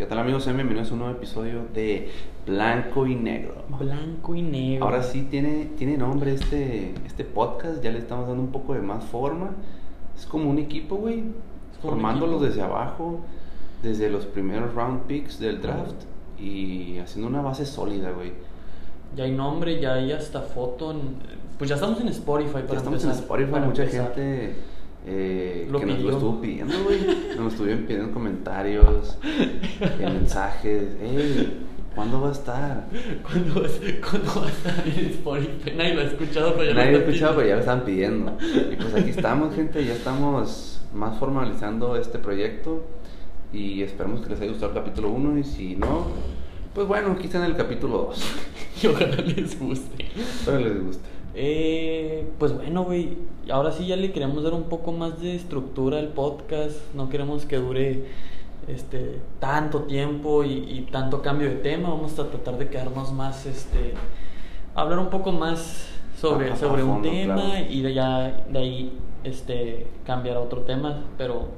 ¿Qué tal amigos? Sean bienvenidos a un nuevo episodio de Blanco y Negro. Blanco y negro. Ahora sí tiene, tiene nombre este, este podcast, ya le estamos dando un poco de más forma. Es como un equipo, güey. Formándolos equipo. desde abajo, desde los primeros round picks del draft y haciendo una base sólida, güey. Ya hay nombre, ya hay hasta foto. en- Pues ya estamos en Spotify para Ya estamos en Spotify, mucha empezar. gente eh, Lo que nos lo pidió. estuvo pidiendo, güey. Nos estuvieron pidiendo comentarios, en mensajes. Ey, ¿cuándo va a estar? ¿Cuándo ¿Cuándo vas a estar en Spotify? Nadie lo ha escuchado, pero ya Nadie lo ha están escuchado, pero ya lo estaban pidiendo. Y pues aquí estamos, gente, ya estamos más formalizando este proyecto y esperamos que les haya gustado el capítulo 1 y si no, pues bueno, aquí está en el capítulo 2. Y ojalá les guste. Espero les guste. Eh, pues bueno, güey. Ahora sí ya le queremos dar un poco más de estructura al podcast. No queremos que dure este tanto tiempo y, y tanto cambio de tema. Vamos a tratar de quedarnos más, este, hablar un poco más sobre, sobre un tema claro. y de ya de ahí, este, cambiar a otro tema. Pero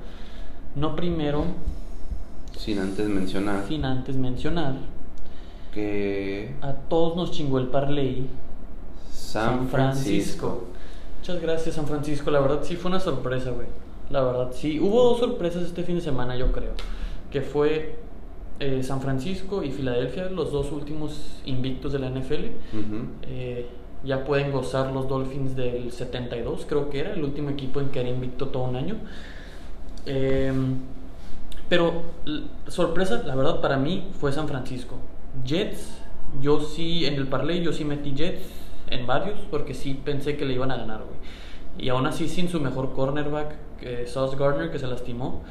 no primero, Sin antes mencionar sin antes mencionar, que a todos nos chingó el parlay. San Francisco. Muchas gracias, San Francisco. La verdad sí fue una sorpresa, güey. La verdad sí. Hubo dos sorpresas este fin de semana, yo creo. Que fue eh, San Francisco y Filadelfia, los dos últimos invictos de la NFL. Eh, ya pueden gozar los Dolphins del 72, creo que era el último equipo en que era invicto todo un año. Eh, pero sorpresa, la verdad, para mí fue San Francisco. Jets, yo sí, en el parlay, yo sí metí Jets en varios, porque sí pensé que le iban a ganar, güey. Y aún así, sin su mejor cornerback, que Sauce Gardner, que se lastimó.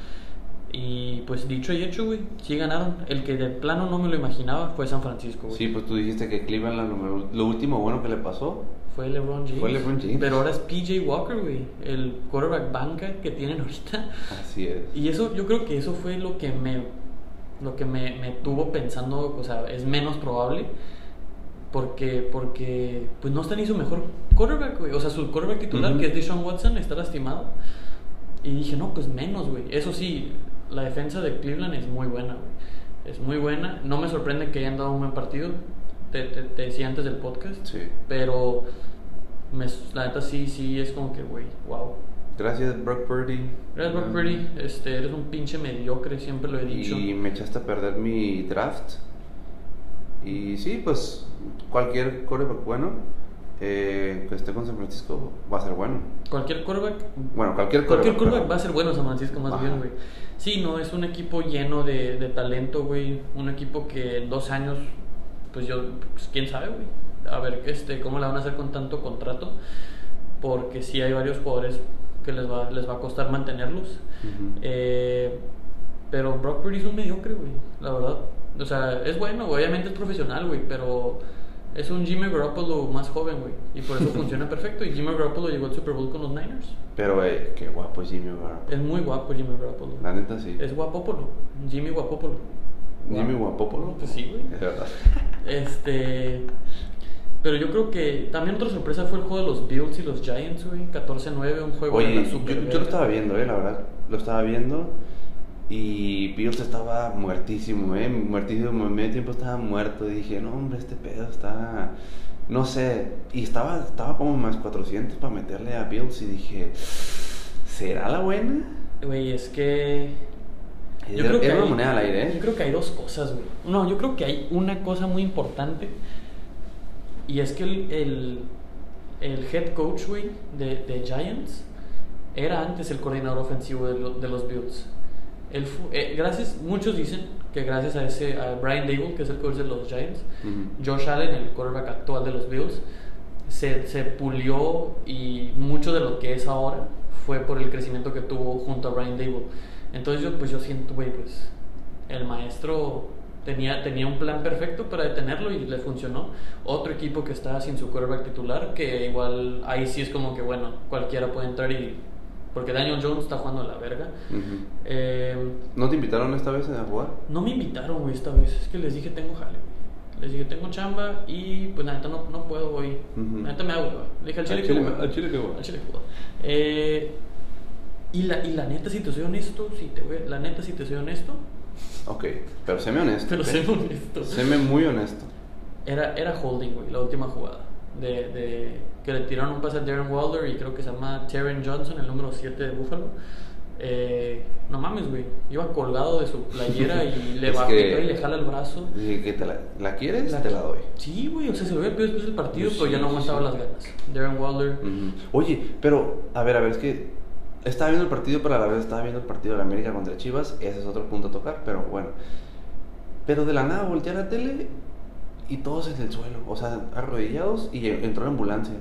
Y pues dicho y hecho, güey, sí ganaron. El que de plano no me lo imaginaba fue San Francisco, güey. Sí, pues tú dijiste que Cleveland lo, lo último bueno que le pasó. Fue LeBron James. Fue LeBron James. Pero ahora es PJ Walker, güey. El quarterback banca que tienen ahorita. Así es. Y eso, yo creo que eso fue lo que me, lo que me, me tuvo pensando, o sea, es menos probable. Porque, porque, pues no está ni su mejor quarterback, güey. O sea, su quarterback titular, Ujú. que es Deshaun Watson, está lastimado. Y dije, no, pues menos, güey. Eso sí, la defensa de Cleveland es muy buena, güey. Es muy buena. No me sorprende que hayan dado un buen partido. Te, te- te decía antes del podcast. Sí. Pero me- la neta sí, sí es como que, güey, wow. Gracias, Brock Purdy. Gracias, Brock. Purdy. Este, eres un pinche mediocre, siempre lo he dicho. Y me echaste a perder mi draft. Y sí, pues cualquier quarterback bueno eh, que esté con San Francisco va a ser bueno. Cualquier quarterback, Bueno, cualquier cualquier quarterback. pero- va a ser bueno San Francisco, más Ajá. bien, güey. Sí, no, es un equipo lleno de, de talento, güey. Un equipo que en dos años, pues yo, pues quién sabe, güey. A ver este, cómo la van a hacer con tanto contrato. Porque sí hay varios jugadores que les va, les va a costar mantenerlos. Eh, pero Brock Purdy es un mediocre, güey, la verdad. O sea, es bueno, güey, obviamente es profesional, güey, pero es un Jimmy Garoppolo más joven, güey. Y por eso funciona perfecto. Y Jimmy Garoppolo llegó al Super Bowl con los Niners. Pero eh, qué guapo es Jimmy Garoppolo. Es muy guapo Jimmy Garoppolo. La neta sí. Es guapópolo. Jimmy guapópolo. Jimmy Guapopolo. Pues sí, güey. Es verdad. Este... Pero yo creo que también otra sorpresa fue el juego de los Bills y los Giants, güey. 14-9, un juego de Oye, la yo, super yo lo estaba viendo, eh, la verdad. Lo estaba viendo. Y Bills estaba muertísimo, eh. Muertísimo. En medio tiempo estaba muerto. Y dije, no, hombre, este pedo está. No sé. Y estaba, estaba como más 400 para meterle a Bills. Y dije, ¿será la buena? Güey, es que... Era- era una hay- moneda al aire, ¿eh? Yo creo que hay dos cosas, güey. No, yo creo que hay una cosa muy importante. Y es que el, el, el head coach, güey, de, de Giants era antes el coordinador ofensivo de, lo- de los Bills. Él eh, gracias, muchos dicen que gracias a ese a Brian Dable, que es el coach de los Giants, Ujú. Josh Allen, el quarterback actual de los Bills, se, se pulió y mucho de lo que es ahora fue por el crecimiento que tuvo junto a Brian Dable. Entonces yo, pues yo siento, güey, pues el maestro tenía, tenía un plan perfecto para detenerlo y le funcionó. Otro equipo que está sin su quarterback titular, que igual ahí sí es como que, bueno, cualquiera puede entrar y... Porque Daniel Jones está jugando a la verga. Ujú. Eh, ¿No te invitaron esta vez a jugar? no me invitaron, güey, esta vez. Es que les dije, tengo jale, güey. Les dije, tengo chamba y pues la neta no, no puedo hoy. Ujú. La neta me hago, güey. Le dije al chile, Al que chile- hueva. al chile que hueva. Al chile que hueva. Eh, y, la, y la neta, si te soy honesto, si te la neta, si te soy honesto, Ok, pero séme honesto. Pero séme honesto. Séme muy honesto. Era, era holding, güey, la última jugada. De, de que le tiraron un pase a Darren Wilder y creo que se llama Terran Johnson, el número 7 de Buffalo. Eh, no mames, güey. Iba colgado de su playera y le va y le jala el brazo. Dije que te la, ¿la quieres, te la doy. Sí, güey, o sea, se lo había pedido después del partido, Sí, pero ya no aguantaba sí. las ganas. Darren Wilder. Ujú. Oye, pero, a ver, a ver, es que estaba viendo el partido, pero a la vez estaba viendo el partido de la América contra Chivas. Ese es otro punto a tocar, pero bueno. Pero de la nada volteé a la tele y todos en el suelo, o sea, arrodillados y entró la ambulancia.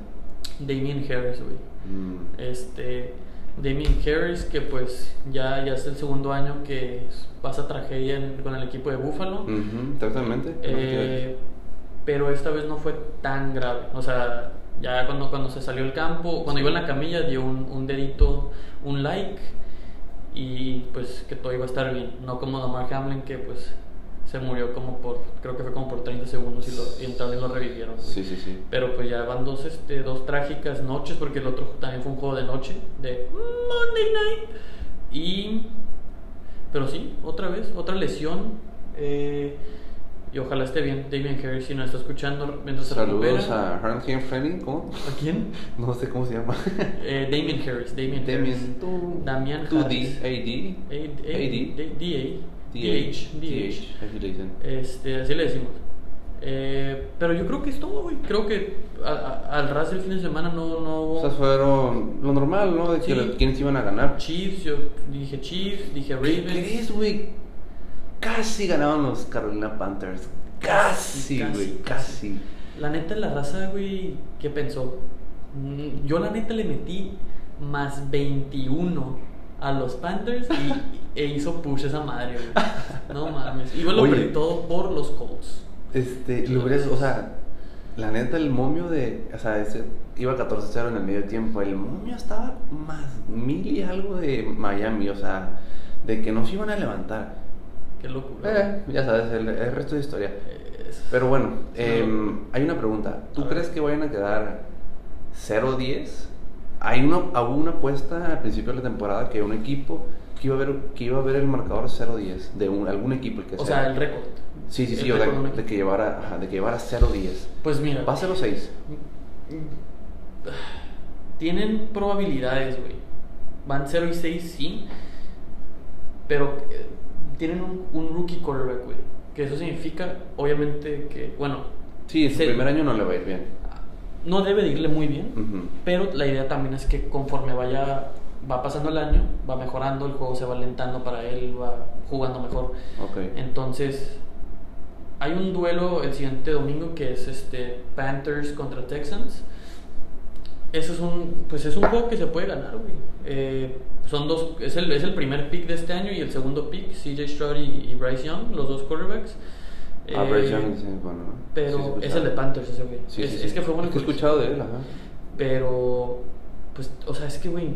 Damien Harris, güey. Mm. Este, Damien Harris, que pues ya, ya es el segundo año que pasa tragedia en- con el equipo de Buffalo. Exactamente. Eh, pero esta vez no fue tan grave. O sea, ya cuando, cuando se salió el campo, cuando iba en la camilla, dio un, un dedito, un like y pues que todo iba a estar bien. No como Damar Hamlin que pues se murió como por, creo que fue como por 30 segundos y, lo, y entraron y lo revivieron. güey. Sí, sí, sí. Pero pues ya van dos, este, dos trágicas noches, porque el otro también fue un juego de noche, de Monday Night. Y. Pero sí, otra vez, otra lesión. eh, y ojalá esté bien Damien Harris si nos está escuchando mientras Saludos a Harnham Frenning, ¿cómo? ¿A quién? No sé cómo se llama. Eh, Damien Harris. Damien, Damian, Harris. tú. Damian Harris. D, AD. A- A- AD. DH. DH. Así le dicen. Este, así le decimos. Eh, pero yo creo que es todo, güey. Creo que a- a- al ras del fin de semana no, no hubo. O sea, fueron lo normal, ¿no? De que Sí. los- quiénes iban a ganar. Chiefs, yo dije Chiefs, dije ¿Qué Ravens. crees, güey? Casi ganaban los Carolina Panthers. Casi, Casi, güey, casi. casi. La neta, la raza, güey, ¿qué pensó? Mm, Yo, la neta, le metí más 21 a los Panthers y, e hizo push esa madre, güey. No mames. Y lo todo por los Colts. Este, lo hubieras, o sea, la neta, el momio de, o sea, ese, iba 14-0 en el medio tiempo. El momio estaba más mil y algo de Miami, o sea, de que no se iban a levantar. Qué locura. Eh, ya sabes, el, el resto de historia. Es- Pero bueno, em, hay una pregunta. ¿Tú A ver. crees que vayan a quedar 0-10? Hay una, hubo una apuesta al principio de la temporada que un equipo que iba a ver, que iba a ver el marcador 0-10 de un- algún equipo el que o sea. el récord. sí, sí, sí, o sea, de que llevara, ajá, de que llevara 0-10. Pues mira. Va a 0-6. Tienen probabilidades, güey. Van 0 y 6, sí. Pero eh, tienen un, un rookie quarterback, güey. Que eso significa, obviamente, que, bueno, Sí, en su primer año no le va a ir bien. no debe de irle muy bien. Ujú. Pero la idea también es que conforme vaya, va pasando el año, va mejorando, el juego se va alentando para él, va jugando mejor. Ok. Entonces, hay un duelo el siguiente domingo que es este Panthers contra Texans. Eso es un, pues es un juego que se puede ganar, güey. Eh, son dos, es el, es el primer pick de este año y el segundo pick, CJ Stroud y, y Bryce Young, los dos quarterbacks. Ah, Eh, Bryce Young, sí, bueno. ¿no? Pero Sí, es el de Panthers ese, güey. Sí, es, sí, es que fue bueno. Es que he escuchado de él, ajá. Pero, pues, o sea, es que, güey.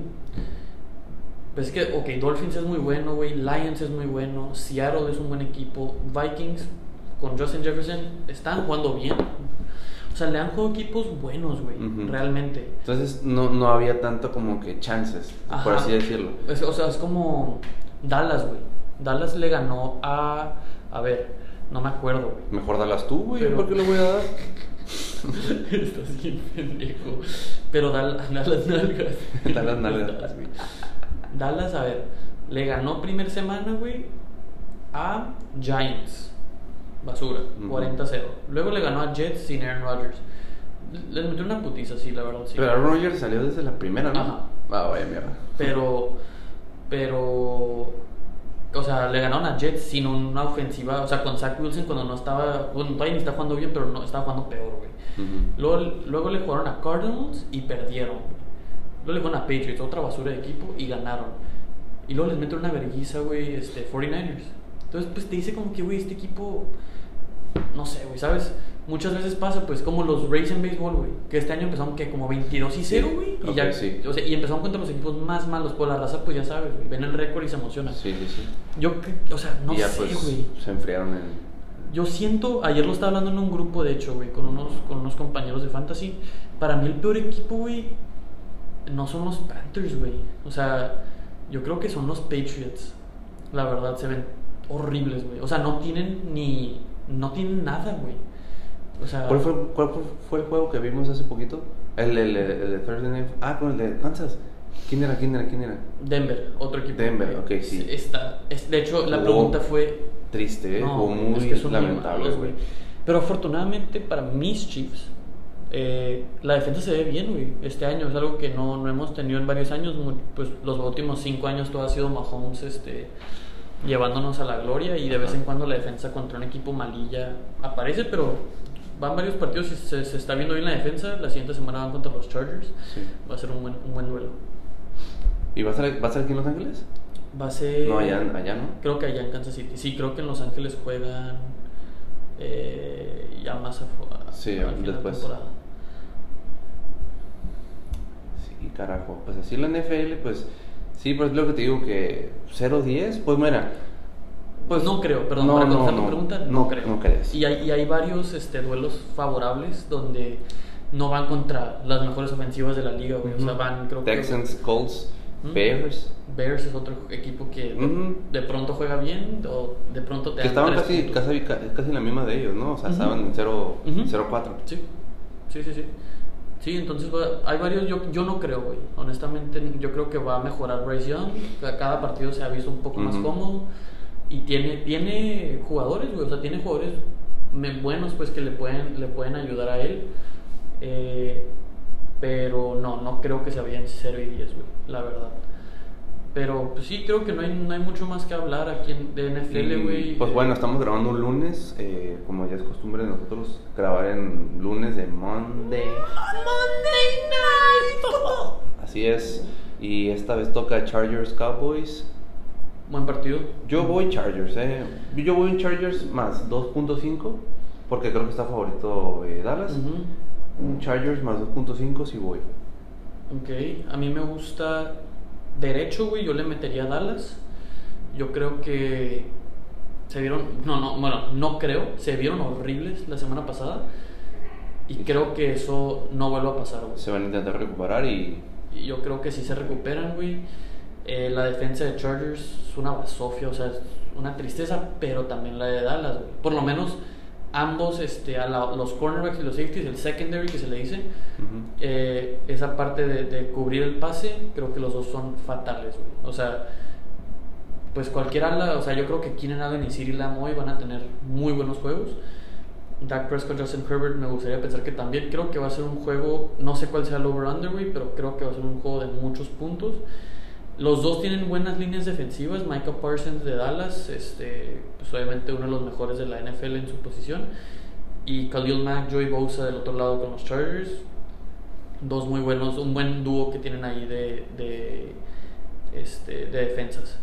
Pues es que, ok, Dolphins es muy bueno, güey. Lions es muy bueno. Seattle es un buen equipo. Vikings con Justin Jefferson están jugando bien. O sea, le han jugado equipos buenos, güey. Realmente. Entonces no, no había tanto como que chances, por así decirlo. Es- o sea, es como Dallas, güey. Dallas le ganó a. A ver, no me acuerdo, güey. Mejor dalas tú, güey. Pero- ¿Por qué lo voy a dar? Estás bien pendejo. Pero Dal- Dallas nalgas. Dallas nalgas. güey. Dallas, a ver, le ganó primer semana, güey, a Giants. Basura, Ujú. 40-0. Luego le ganó a Jets sin Aaron Rodgers. Les metió una putiza, sí, la verdad, sí. Pero Aaron Rodgers salió desde la primera, ¿no? Ajá. Ah, vaya mierda. Pero, pero, o sea, le ganaron a Jets sin una ofensiva, o sea, con Zach Wilson cuando no estaba, bueno, todavía ni está jugando bien, pero no estaba jugando peor, güey. Ujú. Luego, luego le jugaron a Cardinals y perdieron. Luego le jugaron a Patriots, otra basura de equipo, y ganaron. Y luego les meten una vergüenza, güey, este, 49ers. Entonces, pues te dice como que, güey, este equipo, no sé, güey, ¿sabes? Muchas veces pasa, pues, como los Rays en béisbol, güey, que este año empezaron que como 22 y 0, Sí, güey. Y ok, ya, sí. o sea, y empezaron contra los equipos más malos, por la raza, pues ya sabes, güey, ven el récord y se emocionan. Sí, sí, sí. Yo, o sea, no ya sé, pues güey. se enfriaron en... Yo siento, ayer lo estaba hablando en un grupo, de hecho, güey, con unos, con unos compañeros de fantasy. Para mí el peor equipo, güey, no son los Panthers, güey. O sea, yo creo que son los Patriots. La verdad, se ven horribles, güey. O sea, no tienen ni. No tienen nada, güey. O sea. ¿Cuál fue, cuál fue- el juego que vimos hace poquito? El, el, el, el de Thursday. Ah, con el de Kansas. ¿Quién era? ¿Quién era? ¿Quién era? Denver, otro equipo. Denver, ok, sí. Está, es, de hecho, la Jugó pregunta fue. Triste, ¿eh? No, Jugó muy es que son muy lamentable, güey. Pero afortunadamente para mis Chiefs, eh, la defensa se ve bien, güey. Este año es algo que no, no hemos tenido en varios años. mu- Pues los últimos cinco años todo ha sido Mahomes este, llevándonos a la gloria y de vez en cuando la defensa contra un equipo malilla aparece, pero van varios partidos y se, se está viendo bien la defensa. La siguiente semana van contra los Chargers. Sí. Va a ser un buen, un buen duelo. ¿Y va a estar, va a estar aquí en Los Ángeles? Va a ser... No, allá, allá, ¿no? Creo que allá en Kansas City. Sí, creo que en Los Ángeles juegan eh, ya más a, Sí, de después. Sí, carajo. Pues así la NFL, pues sí, pero es lo que te digo que 0-10, pues mira, Pues no creo, perdón, No, para no, contestar tu no. pregunta, no, No, creo. no crees. Y hay, y hay varios este, duelos favorables donde no van contra las mejores ofensivas de la liga, güey. O sea, van, creo Texans, Colts, ¿Mm? Bears, Bears es otro equipo que de, Ujú. de pronto juega bien o de pronto te que estaban casi, puntos. casi, ca- casi la misma de ellos, ¿no? O sea, Ujú. estaban en 0 Ujú. 0-4. Sí, sí, sí, sí. Sí, entonces va- hay varios, yo, yo no creo, güey. Honestamente, yo creo que va a mejorar Bryce Young. Ca- Cada partido se ha visto un poco más cómodo. Y tiene, tiene jugadores, güey. O sea, tiene jugadores buenos, pues, que le pueden, le pueden ayudar a él. Eh, pero no, no creo que se vayan 0 y 10, güey. La verdad. Pero pues, sí, creo que no hay, no hay mucho más que hablar aquí en, de NFL, güey. Pues Eh, bueno, estamos grabando un lunes, eh, como ya es costumbre de nosotros grabar en lunes de Monday. Así es. Y esta vez toca Chargers Cowboys. Buen partido. Yo voy Chargers, eh. Yo voy en Chargers más 2.5 porque creo que está favorito eh, Dallas. Ujú. Chargers más 2.5 si voy. Ok, a mí me gusta derecho, güey, yo le metería a Dallas. Yo creo que se vieron, no, no, bueno, no creo, se vieron horribles la semana pasada. Y creo que eso no vuelva a pasar, güey. Se van a intentar recuperar y Y yo creo que si se recuperan, güey. Eh, la defensa de Chargers es una basofia, o sea, es una tristeza, pero también la de Dallas, güey. Por lo menos ambos, este, a la- los cornerbacks y los safeties, el secondary que se le dice, Ujú. eh, esa parte de, de cubrir el pase, creo que los dos son fatales, güey. O sea, pues cualquier ala, o sea, yo creo que Keenan Allen y Cyril Lamoy van a tener muy buenos juegos. Dak Prescott, Justin Herbert, me gustaría pensar que también. Creo que va a ser un juego, no sé cuál sea el over-under, pero creo que va a ser un juego de muchos puntos. Los dos tienen buenas líneas defensivas. Micah Parsons de Dallas, este, pues obviamente uno de los mejores de la NFL en su posición. Y Khalil Mack, Joey Bosa del otro lado con los Chargers. Dos muy buenos, un buen dúo que tienen ahí de, de, este, de defensas.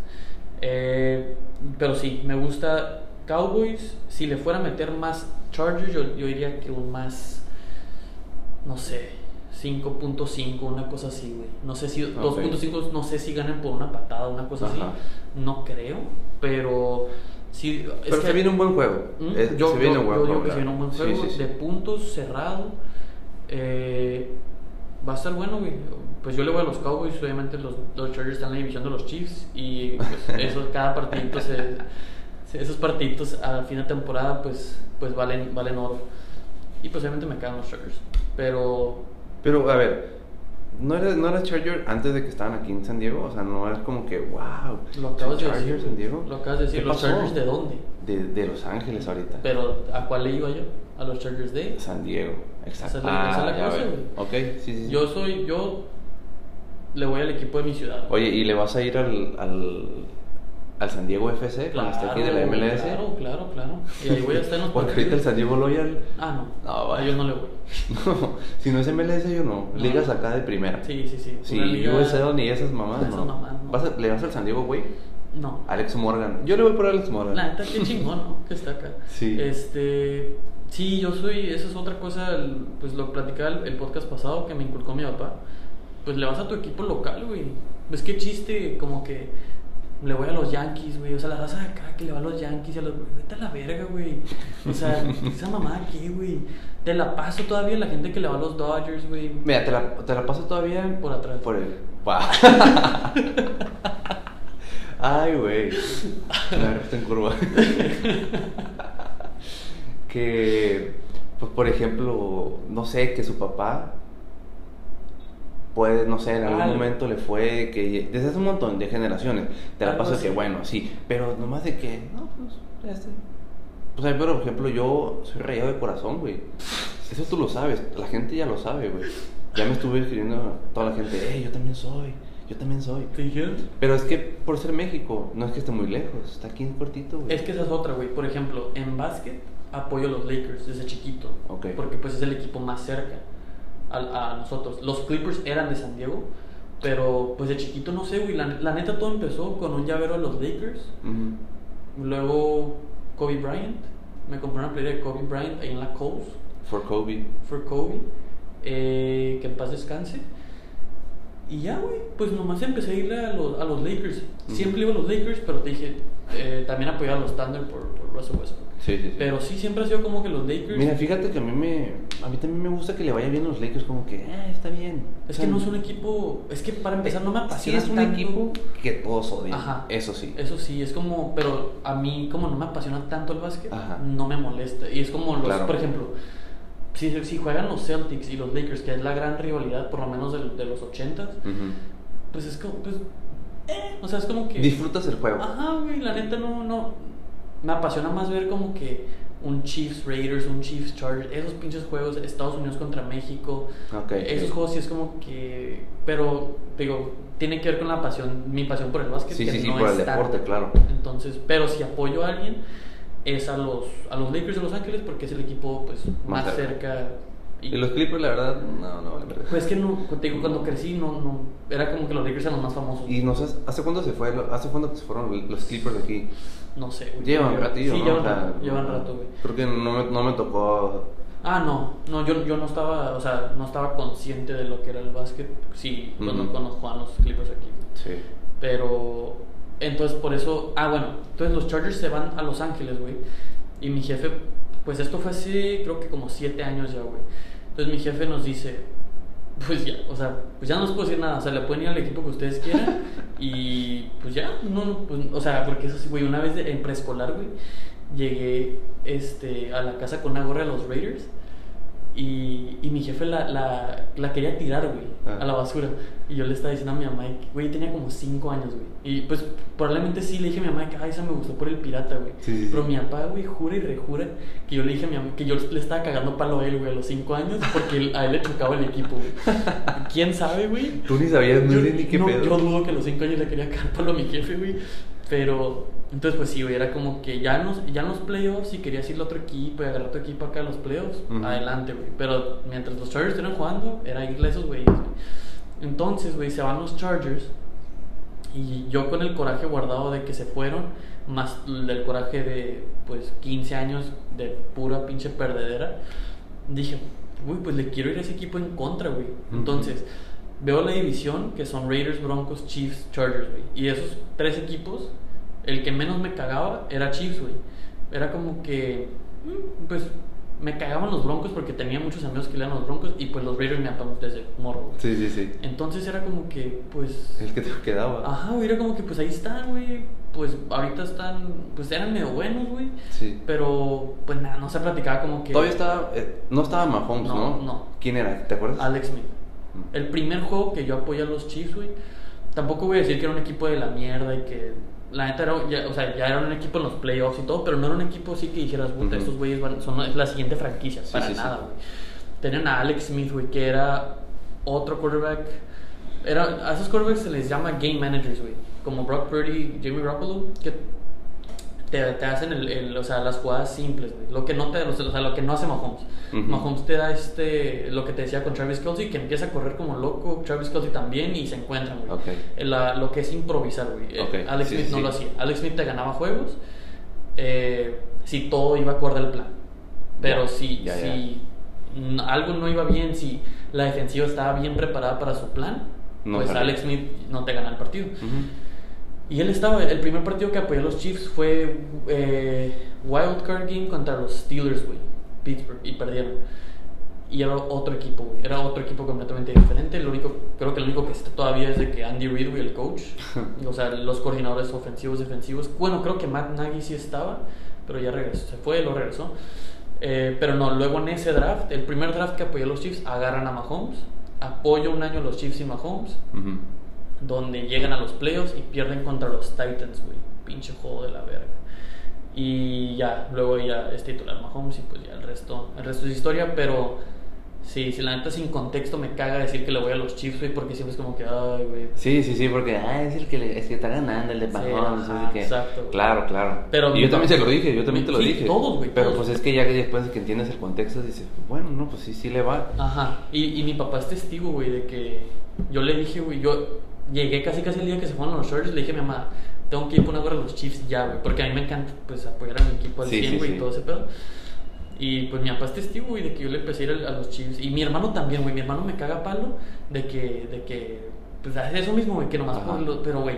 Eh, pero sí, me gusta Cowboys. Si le fuera a meter más Chargers, yo, diría que un más, no sé, 5.5, una cosa así, güey. No sé si, Ok. 2.5, no sé si ganan por una patada, una cosa Ajá. así. No creo, pero sí. es Pero que- se viene un buen juego. ¿Mm? Es- yo se viene yo- un buen yo juego. digo que se viene un buen juego Sí, sí, sí. de puntos cerrado. Eh, va a estar bueno, güey. Pues yo le voy a los Cowboys, obviamente los, los Chargers están en la división de los Chiefs y pues, eso, cada partidito se, esos partiditos a fin de temporada pues, pues valen, valen oro. Y pues obviamente me quedan los Chargers. Pero Pero a ver, ¿no eras, ¿no Charger antes de que estaban aquí en San Diego? O sea, no eras como que, wow, lo acabas de Chargers decir. San Diego. Lo acabas de decir. ¿Qué ¿Los pasó? Chargers de dónde? De, de Los Ángeles ahorita. Pero ¿a cuál le iba yo? A los Chargers de... San Diego, exacto. Esa es esa es la cosa, veo. güey. Ok, sí, sí, sí. Yo soy, yo le voy al equipo de mi ciudad. Oye, ¿y le vas a ir al, al, al San Diego FC cuando esté aquí de la MLS? Claro, claro, claro. Y ahí voy a estar en los Porque ahorita el. San Diego Loyal. Ah, no. No, vaya. yo no le voy. No, si no es MLS, yo no. No. Ligas acá de primera. Sí, sí, sí. Sí, liga- USL ni esas mamás, Esas no. no. ¿Vas a- ¿Le vas al San Diego, güey? No. Alex Morgan. Yo le voy por Alex Morgan. La neta, qué chingón, ¿no? Que está acá. Sí. Este. Sí, yo soy. Esa es otra cosa. Pues lo platicaba el, el podcast pasado que me inculcó mi papá. Pues le vas a tu equipo local, güey. Pues qué chiste, como que. Le voy a los Yankees, güey. O sea, la raza de acá que le va a los Yankees y a los. Vete a la verga, güey. O sea, esa mamá aquí, güey. Te la paso todavía la gente que le va a los Dodgers, güey. Mira, te la, te la paso todavía Por atrás. Por el. Ay, güey. Me agarraste en curva. que, pues, por ejemplo, no sé, que su papá puede, no sé, en algún momento le fue que desde hace un montón de generaciones te la pasas que bueno, sí, pero nomás de que, no, pues, ya está. O sea, por ejemplo, yo soy rayado de corazón, güey. Eso tú lo sabes, la gente ya lo sabe, güey. Ya me estuve escribiendo a toda la gente, eh, yo también soy, yo también soy. ¿Te dijeron? Pero es que por ser México, no es que esté muy lejos, está aquí en cortito, güey. Es que esa es otra, güey. Por ejemplo, en básquet apoyo a los Lakers desde chiquito. Ok. Porque pues es el equipo más cerca a, a nosotros. Los Clippers eran de San Diego. Pero pues de chiquito no sé, güey. La, la neta todo empezó con un llavero de los Lakers. Luego Kobe Bryant. Me compré una playera de Kobe Bryant ahí en la Coles. For Kobe. For Kobe. Eh, que en paz descanse. Y ya, güey, pues nomás empecé a irle a los, a los Lakers. Siempre iba a los Lakers, pero te dije, eh, también apoyaba a los Thunder por, por Russell Westbrook. Sí, sí, sí. Pero sí, siempre ha sido como que los Lakers. Mira, fíjate que a mí me a mí también me gusta que le vaya bien a los Lakers como que, eh, está bien. es O sea, que no es un equipo. Es que para empezar no me Sí apasiona. es un tanto. equipo que todos odian. Ajá. Eso sí. Eso sí, es como. Pero a mí, como no me apasiona tanto el básquet, Ajá. no me molesta. Y es como los. Claro. Por ejemplo, si, si juegan los Celtics y los Lakers, que es la gran rivalidad, por lo menos de, de los 80s, Ujú. pues es como. Pues, eh, o sea, es como que. Disfrutas el juego. Ajá, güey, la neta no, no. Me apasiona más ver como que un Chiefs Raiders, un Chiefs Chargers, esos pinches juegos, Estados Unidos contra México. Esos juegos sí es como que. Pero, digo, tiene que ver con la pasión, mi pasión por el básquet. Sí, que sí, sí, no por es el deporte, claro. Entonces, pero si apoyo a alguien, es a los, a los Lakers de Los Ángeles porque es el equipo pues Más más, cerca. cerca. Y los Clippers, la verdad, no, no vale verga. Pues es que no, te digo, cuando crecí, no, no. Era como que los Lakers eran los más famosos. Y no sé, ¿hace cuánto se fue? ¿Hace cuánto se fueron los Clippers de aquí? No sé, güey. Llevan ratillo, Sí, ¿no? llevan, O sea, rato, llevan rato, güey. Creo que no me, no me tocó. Ah, no, no, yo, yo no estaba, o sea, no estaba consciente de lo que era el básquet, sí, cuando, Ujú. cuando jugaban los Clippers aquí. Sí. Pero, entonces por eso, ah, bueno, entonces los Chargers se van a Los Ángeles, güey. Y mi jefe, pues esto fue hace, creo que como siete años ya, güey. Entonces mi jefe nos dice, pues ya, o sea, pues ya no les puedo decir nada, o sea, le pueden ir al equipo que ustedes quieran y pues ya, no, pues, o sea, porque eso sí, güey, una vez en preescolar, güey, llegué este, a la casa con una gorra de los Raiders y, y mi jefe la, la, la quería tirar, güey, Ah. a la basura. Y yo le estaba diciendo a mi mamá, güey, tenía como 5 años, güey. Y pues probablemente sí le dije a mi mamá que, ay, esa me gustó por el pirata, güey. Sí, sí, sí. Pero mi papá, güey, jura y rejura que yo le dije a mi mamá que yo le estaba cagando palo a él, güey, a los 5 años porque él- a él le chocaba el equipo, güey. ¿Quién sabe, güey? Tú ni sabías, no Yo, ni qué no, pedo. yo dudo que a los 5 años le quería cagar palo a mi jefe, güey. Pero, entonces, pues sí, güey, era como que ya en los, ya en los playoffs, si querías ir a otro equipo y agarrar tu equipo acá a los playoffs, Ujú. adelante, güey. Pero mientras los Chargers estuvieran jugando, era irle a esos güeyes, güey. Entonces, güey, se van los Chargers. Y yo con el coraje guardado de que se fueron, más del coraje de, pues, 15 años de pura pinche perdedera, dije, uy, pues le quiero ir a ese equipo en contra, güey. Ujú. Entonces, veo la división que son Raiders, Broncos, Chiefs, Chargers, güey. Y esos tres equipos, el que menos me cagaba era Chiefs, güey. Era como que, mm, pues, me cagaban los Broncos porque tenía muchos amigos que le eran los Broncos y pues los Raiders me ataban desde morro, güey. Sí, sí, sí. Entonces era como que, pues... El que te quedaba. Ajá, güey, era como que pues ahí están, güey. Pues ahorita están, pues eran medio buenos, güey. Sí. Pero pues nada, no se platicaba como que... Todavía estaba. eh, no estaba Mahomes, No, ¿no? no. ¿Quién era? ¿Te acuerdas? Alex Smith. Mm. El primer juego que yo apoyé a los Chiefs, güey. Tampoco voy a decir que era un equipo de la mierda y que... La neta era, ya, o sea, ya era un equipo en los playoffs y todo, pero no era un equipo así que dijeras, puta, Ujú. estos güeyes van- son la siguiente franquicia. Sí, para sí, sí. nada, güey. Tenían a Alex Smith, güey, que era otro quarterback. Era, a esos quarterbacks se les llama game managers, güey. Como Brock Purdy, Jimmy Garoppolo, que te, te hacen el, el- o sea, las jugadas simples, güey. Lo que no te, o sea, lo que no hace Mahomes. Mahomes te da este, lo que te decía con Travis Kelsey, que empieza a correr como loco, Travis Kelsey también y se encuentran, güey. Eh, la- lo que es improvisar, güey. Eh, Alex sí, Smith no lo hacía. Alex Smith te ganaba juegos eh, si todo iba acorde al plan. Pero si, algo no iba bien, si la defensiva estaba bien preparada para su plan, No pues. Alex Smith no te gana el partido. Y él estaba, el primer partido que apoyó a los Chiefs fue eh, Wild Card Game contra los Steelers, güey, Pittsburgh, y perdieron. y era otro equipo, güey. Era otro equipo completamente diferente. Lo único, creo que lo único que está todavía es de que Andy Reid, güey, el coach, o sea, los coordinadores ofensivos, defensivos. Bueno, creo que Matt Nagy sí estaba, pero ya regresó, se fue, lo regresó. Eh, pero no, luego en ese draft, el primer draft que apoyó a los Chiefs, agarran a Mahomes, apoya un año a los Chiefs y Mahomes, donde llegan a los playoffs y pierden contra los Titans, güey. Pinche juego de la verga. Y ya, luego ya es titular Mahomes y pues ya el resto, el resto es historia, pero Sí, si la neta sin contexto me caga decir que le voy a los Chiefs, güey, porque siempre es como que, ay, güey. Sí, sí, sí, porque, ah, es el que, le, es que está ganando, el de Mahomes, sí, que... Exacto. Claro, claro. Pero y yo también se lo dije, yo también te lo sí, dije. todos, güey. Pero pues es que ya después de que entiendes el contexto, dices, bueno, no, pues sí, sí le va. Ajá. Y, y mi papá es testigo, güey, de que yo le dije, güey, yo llegué casi casi el día que se fueron los Chargers, le dije a mi mamá, tengo que ir por una hora a los Chiefs ya, güey, porque a mí me encanta, pues, apoyar a mi equipo al 100, güey, y todo ese pedo. Y pues mi papá es testigo, güey, de que yo le empecé a ir a, los Chiefs. Y mi hermano también, güey. Mi hermano me caga palo de que, de que, pues hace eso mismo, güey, que nomás por lo, Pero, güey,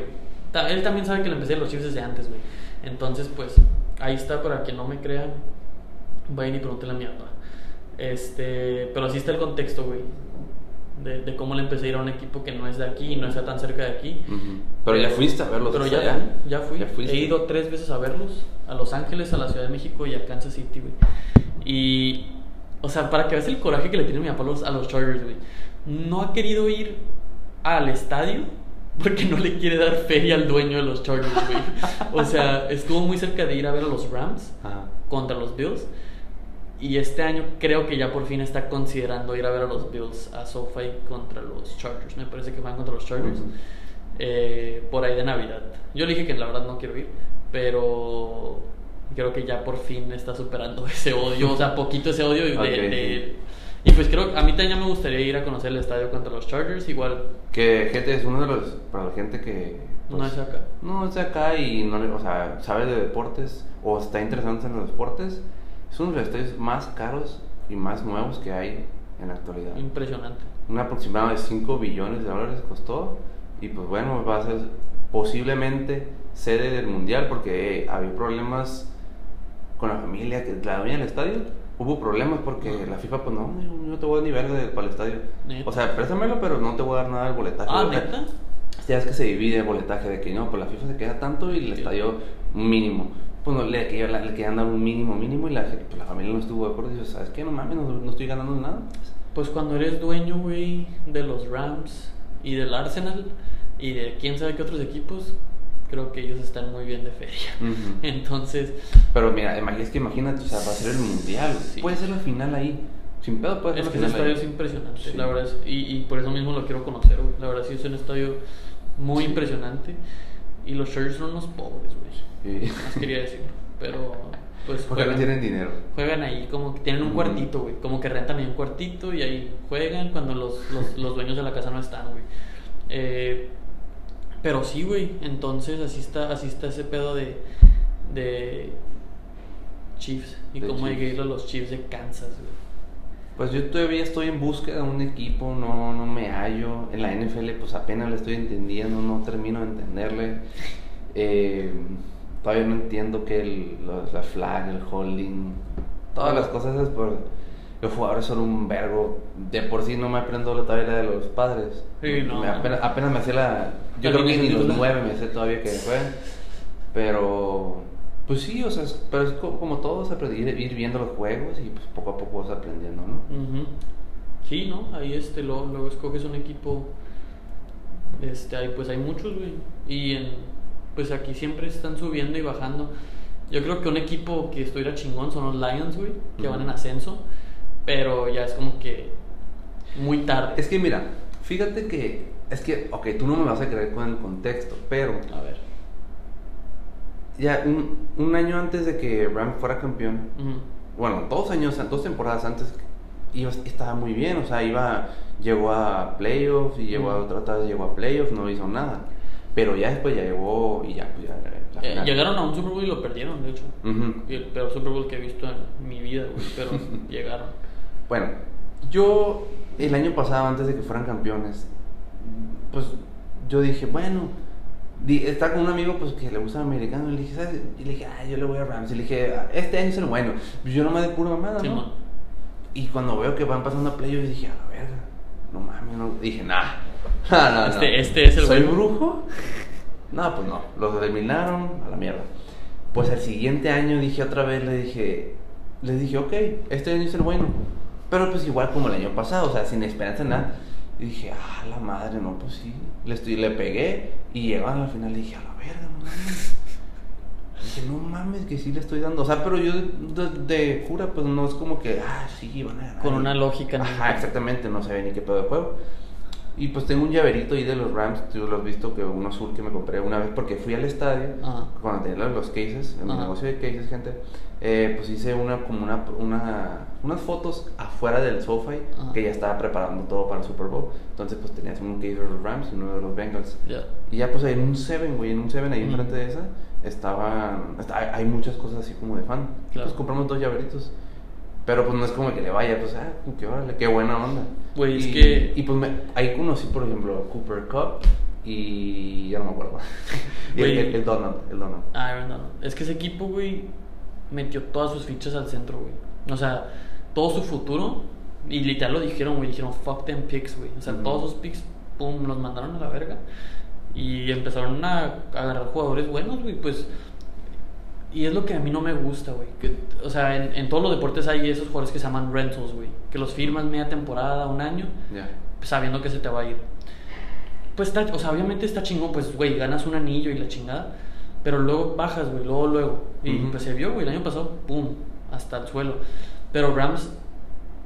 él también sabe que le empecé a los Chiefs desde antes, güey. Entonces, pues, ahí está para que no me crean. Vayan y pregúntenle a mi papá. Este, pero así está el contexto, güey. De, de, cómo le empecé a ir a un equipo que no es de aquí y no está tan cerca de aquí. Pero, ya fuiste a verlos. Pero ya, ya, fui. Ya He ido tres veces a verlos. A Los Ángeles, a la Ciudad de México y a Kansas City, güey. Y, o sea, para que veas el coraje que le tiene mi papá a los, Chargers, güey. No ha querido ir al estadio porque no le quiere dar feria al dueño de los Chargers, güey. O sea, estuvo muy cerca de ir a ver a los Rams contra los Bills. Y este año creo que ya por fin está considerando ir a ver a los Bills a SoFi contra los Chargers. Me parece que van contra los Chargers. Eh, por ahí de Navidad. Yo le dije que la verdad no quiero ir, pero creo que ya por fin está superando ese odio, o sea, poquito ese odio de, y pues creo, a mí también me gustaría ir a conocer el estadio contra los Chargers, igual. Que gente es uno de los, para la gente que... no pues, es acá. No es acá y no, o sea, sabe de deportes o está interesado en los deportes, es uno de los estadios más caros y más nuevos que hay en la actualidad. Impresionante. Un aproximado de 5 billones de dólares costó y pues bueno, va a ser posiblemente sede del mundial porque había problemas con la familia, que la dueña del estadio, hubo problemas porque la FIFA, pues no, no te voy a dar ni verga para el estadio. O sea, préstamelo, pero no te voy a dar nada del boletaje. Ah, ¿neta? Ya es que se divide el boletaje de que no, pues la FIFA se queda tanto y el estadio mínimo. Pues no, le, le, le quedan dar un mínimo, mínimo y la, pues, la familia no estuvo de acuerdo. Y dice, ¿sabes qué? No mames, no, no estoy ganando nada. Pues cuando eres dueño, güey, de los Rams y del Arsenal y de quién sabe qué otros equipos, creo que ellos están muy bien de feria. Entonces. Pero mira, es que imagínate, o sea, va a ser el mundial. Puede ser la final ahí. Sin pedo puede ser Es que el estadio es impresionante, la verdad. y, y, por eso mismo lo quiero conocer, güey. La verdad, sí es un estadio muy impresionante. Y los Chargers son unos pobres, güey. Más quería decir. Pero. Pues Porque no tienen dinero. Juegan ahí, como que tienen un cuartito, güey. Como que rentan ahí un cuartito y ahí juegan cuando los, los, los dueños de la casa no están, güey. Eh, pero sí, güey. Entonces así está, así está ese pedo de, de Chiefs. Y cómo hay que ir a los Chiefs de Kansas, güey. Pues yo todavía estoy en búsqueda de un equipo, no, no me hallo. En la NFL pues apenas le estoy entendiendo, no termino de entenderle. Eh, todavía no entiendo que el, la flag, el holding, todas las cosas es por los jugadores son un vergo. De por sí no me aprendo la tabla de los padres. Sí, no. apenas, me hacía la. Yo creo que ni los nueve me sé todavía que fue. Pero. Pues sí, o sea, pero es como todos aprender, ir viendo los juegos y pues poco a poco vas aprendiendo, ¿no? Sí, ¿no? Ahí este, luego, luego escoges un equipo. Este, hay, pues hay muchos, güey. Y en, pues aquí siempre están subiendo y bajando. Yo creo que un equipo que estuviera chingón son los Lions, güey, que van en ascenso pero ya es como que muy tarde. Es que mira, fíjate que, es que, ok, tú no me vas a creer con el contexto, pero... A ver. Ya un, un año antes de que Ram fuera campeón, bueno, dos años, dos temporadas antes, iba, estaba muy bien, o sea, iba, llegó a playoffs y llegó a otra vez llegó a playoffs, no hizo nada. Pero ya después ya llegó y ya, pues ya eh, llegaron a un Super Bowl y lo perdieron, de hecho. el peor Super Bowl que he visto en mi vida, pero llegaron. Bueno, yo el año pasado, antes de que fueran campeones, pues yo dije, bueno, está con un amigo pues que le gusta el americano y le dije, ¿sabes? Y le dije, ay, yo le voy a Rams. Y le dije, este año es el bueno. Pues yo no me de pura mamada, ¿no? Y cuando veo que van pasando a playoffs, dije, a la verga, no mames, no. Dije, nah, nah, nah, Este- nah. este es el ¿Soy bueno. brujo? No, pues no, los eliminaron a la mierda. Pues el siguiente año dije otra vez, le dije, le dije, ok, este año es el bueno. Pero pues igual como el año pasado, o sea, sin esperanza en nada. Y dije, ah, la madre, no, pues sí. Le, estoy, le pegué y llegaron al final y dije, a la verga, no mames. Dije, no mames, que sí le estoy dando. O sea, pero yo de, de cura, pues no es como que, ah, sí, van a ganar. Con una lógica. ¿no? Ajá, exactamente, no sabía ni qué pedo de juego. Y pues tengo un llaverito ahí de los Rams, tú lo has visto, que uno azul que me compré una vez porque fui al estadio, Ajá. cuando tenía los cases, en mi Ajá. negocio de cases, gente, eh, pues hice una, como una, una, unas fotos afuera del SoFi Ajá. que ya estaba preparando todo para el Super Bowl. Entonces pues tenías un case de los Rams y uno de los Bengals. Ya. Y ya pues en un Seven, güey, en un Seven ahí Ujú. enfrente de esa, estaban, está- hay muchas cosas así como de fan. Claro. Pues compramos dos llaveritos. Pero pues no es como que le vaya, pues, ah, que órale, qué buena onda. Güey, es y, que- Y pues me- ahí conocí, por ejemplo, a Cooper Cup y ya no me acuerdo. y el, el, el Donald, el Donald. Ah, no. Es que ese equipo, güey, metió todas sus fichas al centro, güey. O sea, todo su futuro, y literal lo dijeron, güey, dijeron, fuck them picks, güey. O sea, Ujú. todos sus picks, pum, los mandaron a la verga. Y empezaron a, a agarrar jugadores buenos, güey, pues... Y es lo que a mí no me gusta, güey. O sea, en, en todos los deportes hay esos jugadores que se llaman rentals, güey. Que los firmas media temporada, un año, Ya. sabiendo que se te va a ir. Pues está, o sea, obviamente está chingón, pues, güey, ganas un anillo y la chingada, pero luego bajas, güey, luego, luego. Y pues se vio, güey, el año pasado, pum, hasta el suelo. Pero Rams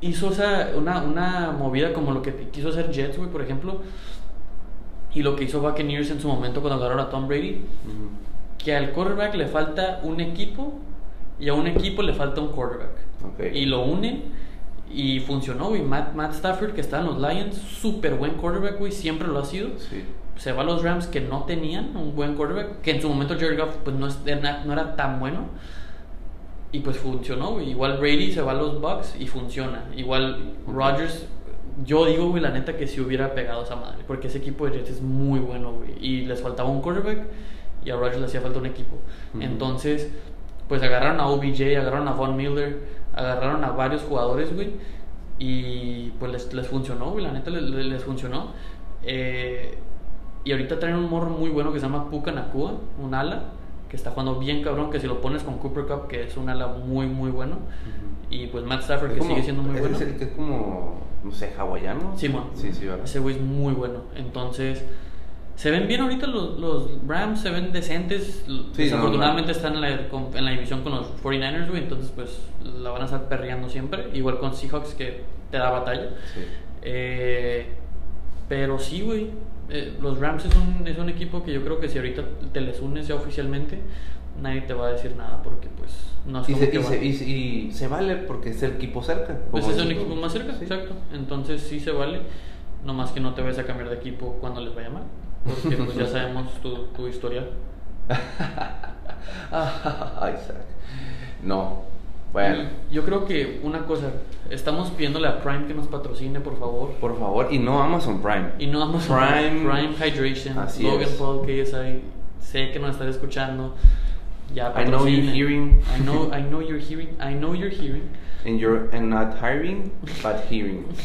hizo esa, una, una movida como lo que quiso hacer Jets, güey, por ejemplo, y lo que hizo Buccaneers en su momento cuando agarraron a Tom Brady, que al quarterback le falta un equipo y a un equipo le falta un quarterback. Y lo unen y funcionó, güey. Matt, Matt Stafford, que está en los Lions, súper buen quarterback, güey, siempre lo ha sido. Sí. Se va a los Rams que no tenían un buen quarterback, que en su momento Jared Goff pues, no, era- no era tan bueno. Y pues funcionó, güey. Igual Brady se va a los Bucks y funciona. Igual Rodgers, yo digo, güey, la neta que si hubiera pegado esa madre. Porque ese equipo de Jets es muy bueno, güey. Y les faltaba un quarterback y a Rodgers le hacía falta un equipo. Ujú. Entonces, pues agarraron a OBJ, agarraron a Von Miller, agarraron a varios jugadores, güey. Y pues les, les funcionó, güey. La neta les- les funcionó. Eh, y ahorita traen un morro muy bueno que se llama Puka Nakua, un ala, que está jugando bien cabrón, que si lo pones con Cooper Cup, que es un ala muy, muy bueno. Y pues Matt Stafford, Es que como- sigue siendo muy ese bueno. Es el que es como, no sé, hawaiano. Simón. Sí, sí. Ese güey es muy bueno. Entonces, se ven bien ahorita los, los Rams, se ven decentes. Sí, Desafortunadamente no, no. están en la, con- en la división con los 49ers, güey. Entonces, pues la van a estar perreando siempre. Igual con Seahawks, que te da batalla. Sí. Eh, pero sí, güey. Eh, los Rams es un, es un equipo que yo creo que si ahorita te les unes ya oficialmente, nadie te va a decir nada porque, pues, no es Y como se, que y, va- se, y, se- y se vale porque es el equipo cerca. Pues es un equipo más cerca, Sí. exacto. Entonces sí se vale. Nomás que no te vayas a cambiar de equipo cuando les vaya mal. Porque pues ya sabemos tu, tu historial. Ay, Isaac. No. Bueno, Y yo creo que una cosa, estamos pidiéndole a Prime que nos patrocine, por favor. por favor, y no Amazon Prime. Y no vamos Prime. Prime Hydration, Así Logan es. Paul, KSI. Sé que nos estás escuchando. Ya I know you're hearing. I know, I know you're hearing. I know you're hearing. And you're and not hiring, but hearing.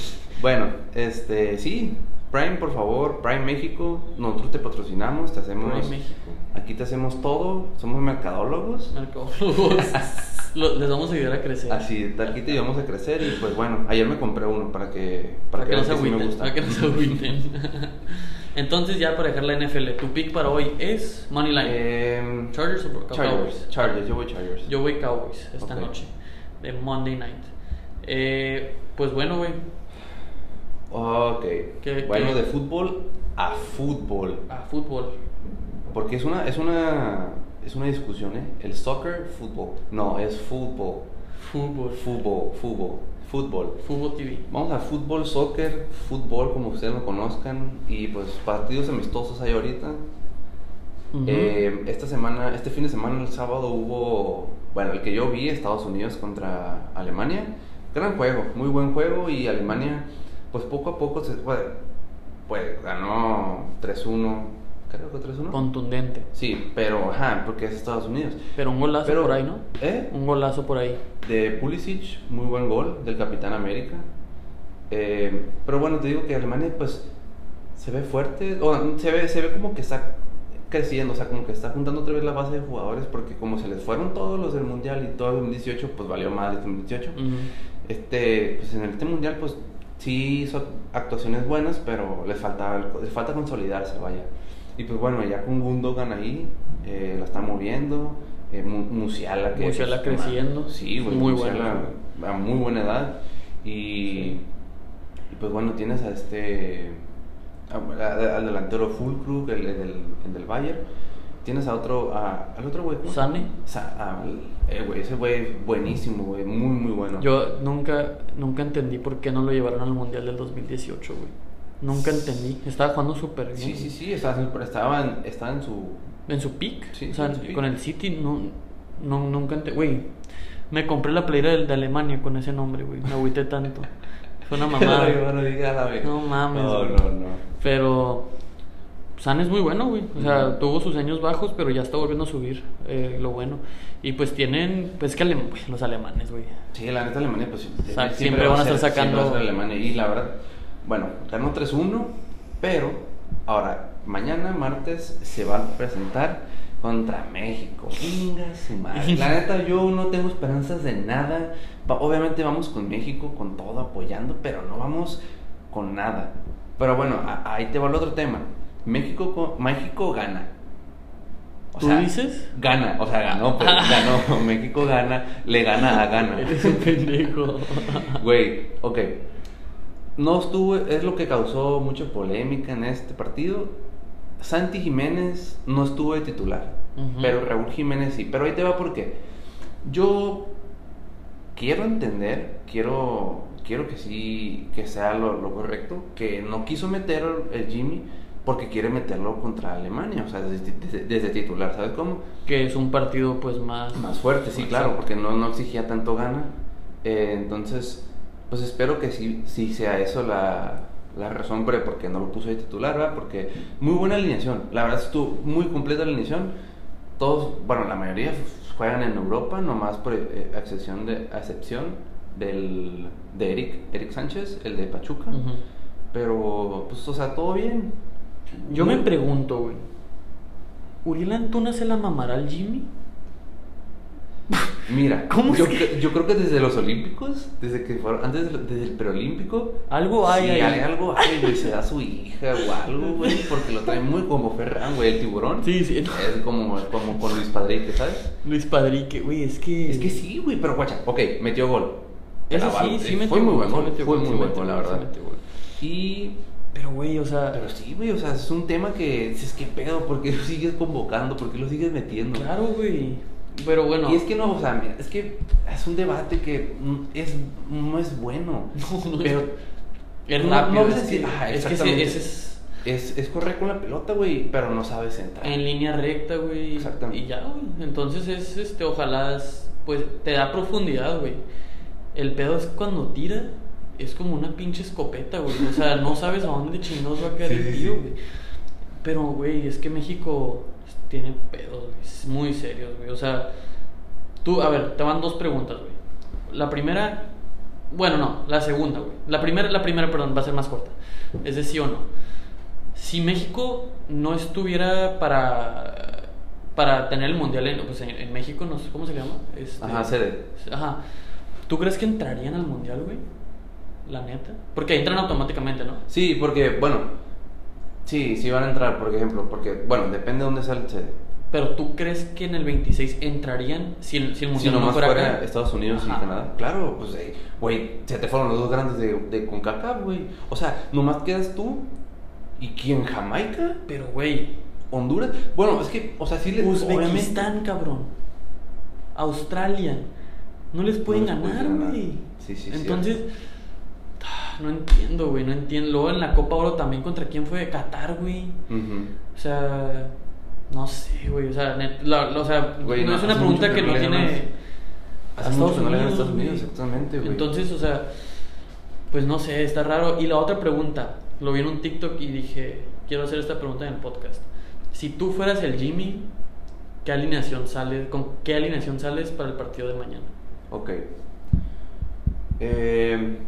Bueno, este, sí, Prime, por favor, Prime México, nosotros te patrocinamos, te hacemos, Prime México. aquí te hacemos todo, somos mercadólogos, Mercadólogos. Lo- Les vamos a ayudar a crecer. así, aquí te ayudamos a crecer y pues bueno, ayer me compré uno para que, Para, que, no veas se agüiten. Para que no se agüiten. Entonces, ya para dejar la NFL, tu pick para hoy es Moneyline. Em, Chargers o Cowboys? Chargers, yo voy Chargers. Yo voy Cowboys esta noche, de Monday Night. Eh, pues bueno, güey, Ok, ¿Qué- bueno, qué? de fútbol a fútbol. a fútbol. Porque es una, es una, es una discusión, ¿eh? El soccer, fútbol. No, es fútbol. Fútbol. Fútbol, fútbol, fútbol. Fútbol TV. Vamos a fútbol, soccer, fútbol, como ustedes lo conozcan. Y pues partidos amistosos hay ahorita. Eh, esta semana, este fin de semana, el sábado, hubo, bueno, el que yo vi, Estados Unidos contra Alemania. Gran juego, muy buen juego. Y Alemania, pues poco a poco, se, pues, pues, ganó 3-1, creo que 3-1. Contundente. Sí, pero, ajá, porque es Estados Unidos. Pero un golazo Pero- por ahí, ¿no? ¿Eh? Un golazo por ahí. De Pulisic, muy buen gol del Capitán América. Eh, pero bueno, te digo que Alemania, pues, se ve fuerte, o se ve, se ve como que está creciendo, o sea, como que está juntando otra vez la base de jugadores, porque como se les fueron todos los del Mundial y todo el 2018, pues valió más el 2018. Ujú. Este, pues en este Mundial, pues, sí hizo actuaciones buenas, pero les, faltaba, les falta consolidarse, vaya. Y pues bueno, ya con Gundogan ahí, eh, la está moviendo. Eh, Mu- Musiala, que Musiala pues, creciendo. Sí, güey, Muy Musiala bueno. a muy buena edad. Y, y pues bueno, tienes a este. a- a- al delantero Fulkrug, el, el del, el del Bayern. Tienes a otro. A, al otro güey. Sane. Sa- al- eh, güey, ese güey es buenísimo, güey. Muy, muy bueno. Yo nunca, nunca entendí por qué no lo llevaron al Mundial del 2018, güey. Nunca entendí. Estaba jugando súper bien. Sí, sí, sí. Estaba, estaba, en, estaba en su. En su pick. Sí, o sea, peak. con el City no, no nunca entendí. Güey, me compré la playera del- de, Alemania con ese nombre, güey. Me agüité tanto. Fue una mamada. no, mames, No, no, no. Pero San es muy bueno, güey. O sea, tuvo sus años bajos, pero ya está volviendo a subir. eh, lo bueno. Y pues tienen, pues es que alem- güey, los alemanes, güey. Sí, la neta Alemania, pues O sea, siempre van a estar sacando- a Alemania. Y la verdad, bueno, ganó 3-1, pero ahora, mañana, martes, se va a presentar contra México. Venga, su madre. La neta, yo no tengo esperanzas de nada. Obviamente vamos con México, con todo apoyando, pero no vamos con nada. Pero bueno, ahí te va el otro tema. México, co- México gana. O ¿Tú sea, dices? Gana, o sea, ganó, pues, ganó. México gana, le gana a gana. Eres un pendejo. Güey, ok. No estuvo, es lo que causó mucha polémica en este partido. Santi Jiménez no estuvo de titular, pero Raúl Jiménez sí. Pero ahí te va porque yo quiero entender, quiero, quiero que sí, que sea lo, lo correcto, que no quiso meter el Jimmy porque quiere meterlo contra Alemania, o sea, desde, desde- desde titular, ¿sabes cómo? que es un partido, pues más. Más fuerte, sí, claro, porque no, no exigía tanto gana. Eh, entonces, pues espero que sí, sí sea eso la, la razón por porque no lo puso de titular, ¿verdad? Porque muy buena alineación. La verdad estuvo muy completa la alineación. Todos, bueno, la mayoría juegan en Europa, nomás por eh, excepción de, excepción del, de Eric, Eric Sánchez, el de Pachuca. Pero, pues, o sea, todo bien. Yo me pregunto, güey. ¿Uriel Antuna se la mamará al Jimmy? Mira, ¿Cómo yo, que- yo creo que desde los Olímpicos, desde que fueron, antes del, desde el preolímpico, Algo hay sí, hay algo hay, güey, se da su hija o algo, güey, porque lo trae muy como Ferran, güey, el tiburón. Sí, sí. Es como, como con Luis Padrique, ¿sabes? Luis Padrique, güey, es que. Es que sí, güey, pero guacha, ok, metió gol. Eso sí, val- sí eh, metió Fue muy buen sí gol, fue muy sí buen gol, la sí verdad. metió gol. Y Pero, güey, o sea. Pero sí, güey, o sea, es un tema que dices, ¿qué pedo? ¿Por qué lo sigues convocando? ¿Por qué lo sigues metiendo? Claro, güey. Pero bueno. Y es que no, o sea, mira, es que es un debate que es, no es bueno. No, no es- pero es no- rápido. no es, decir, que, "Ah, es que ese, exactamente". ese es es, es correr con la pelota, güey, pero no sabes entrar. en línea recta, güey. Exactamente. Y ya, güey. Entonces es, este, ojalá, es- pues, te da profundidad, güey. El pedo es cuando tira, es como una pinche escopeta, güey. O sea, no sabes a dónde chingados va a caer Sí, el tiro, sí. güey. Pero, güey, es que México tiene pedos, güey. Es muy serios, güey. O sea, tú, a ver, te van dos preguntas, güey. La primera, bueno, no, la segunda, güey. La primera, la primera, perdón, va a ser más corta. Es de sí o no. Si México no estuviera para para tener el mundial en, pues en, en México, no sé cómo se llama. Este- Ajá, sede. Ajá. ¿Tú crees que entrarían al mundial, güey? La neta. Porque entran automáticamente, ¿no? Sí, porque, bueno, sí, sí van a entrar, por ejemplo, porque, bueno, depende de dónde sale el sede. Pero tú crees que en el 26 entrarían si el, si el Si mundial no nomás fuera fuera acá? Estados Unidos Ajá. y Canadá. Claro, pues, eh, güey, se te fueron los dos grandes de, de CONCACAF, güey. O sea, nomás quedas tú y quién, Jamaica, Pero, güey, Honduras. Bueno, es que, o sea, sí les Uzbekistán, cabrón. Australia. No les pueden les pueden ganar, güey. Sí, sí, Entonces, ah, no entiendo, güey, no entiendo. Luego en la Copa Oro también contra quién fue Qatar, güey. O sea, no sé, güey. O sea, net- la- la- o sea Güey, no, no, es una pregunta que que no tiene. a Hace Estados a Estados güey. Unidos, exactamente, güey. Entonces, o sea, pues no sé, está raro. Y la otra pregunta, lo vi en un TikTok y dije, quiero hacer esta pregunta en el podcast. Si tú fueras el Jimmy, ¿qué alineación sales, ¿con qué alineación sales para el partido de mañana? Ok. Eh,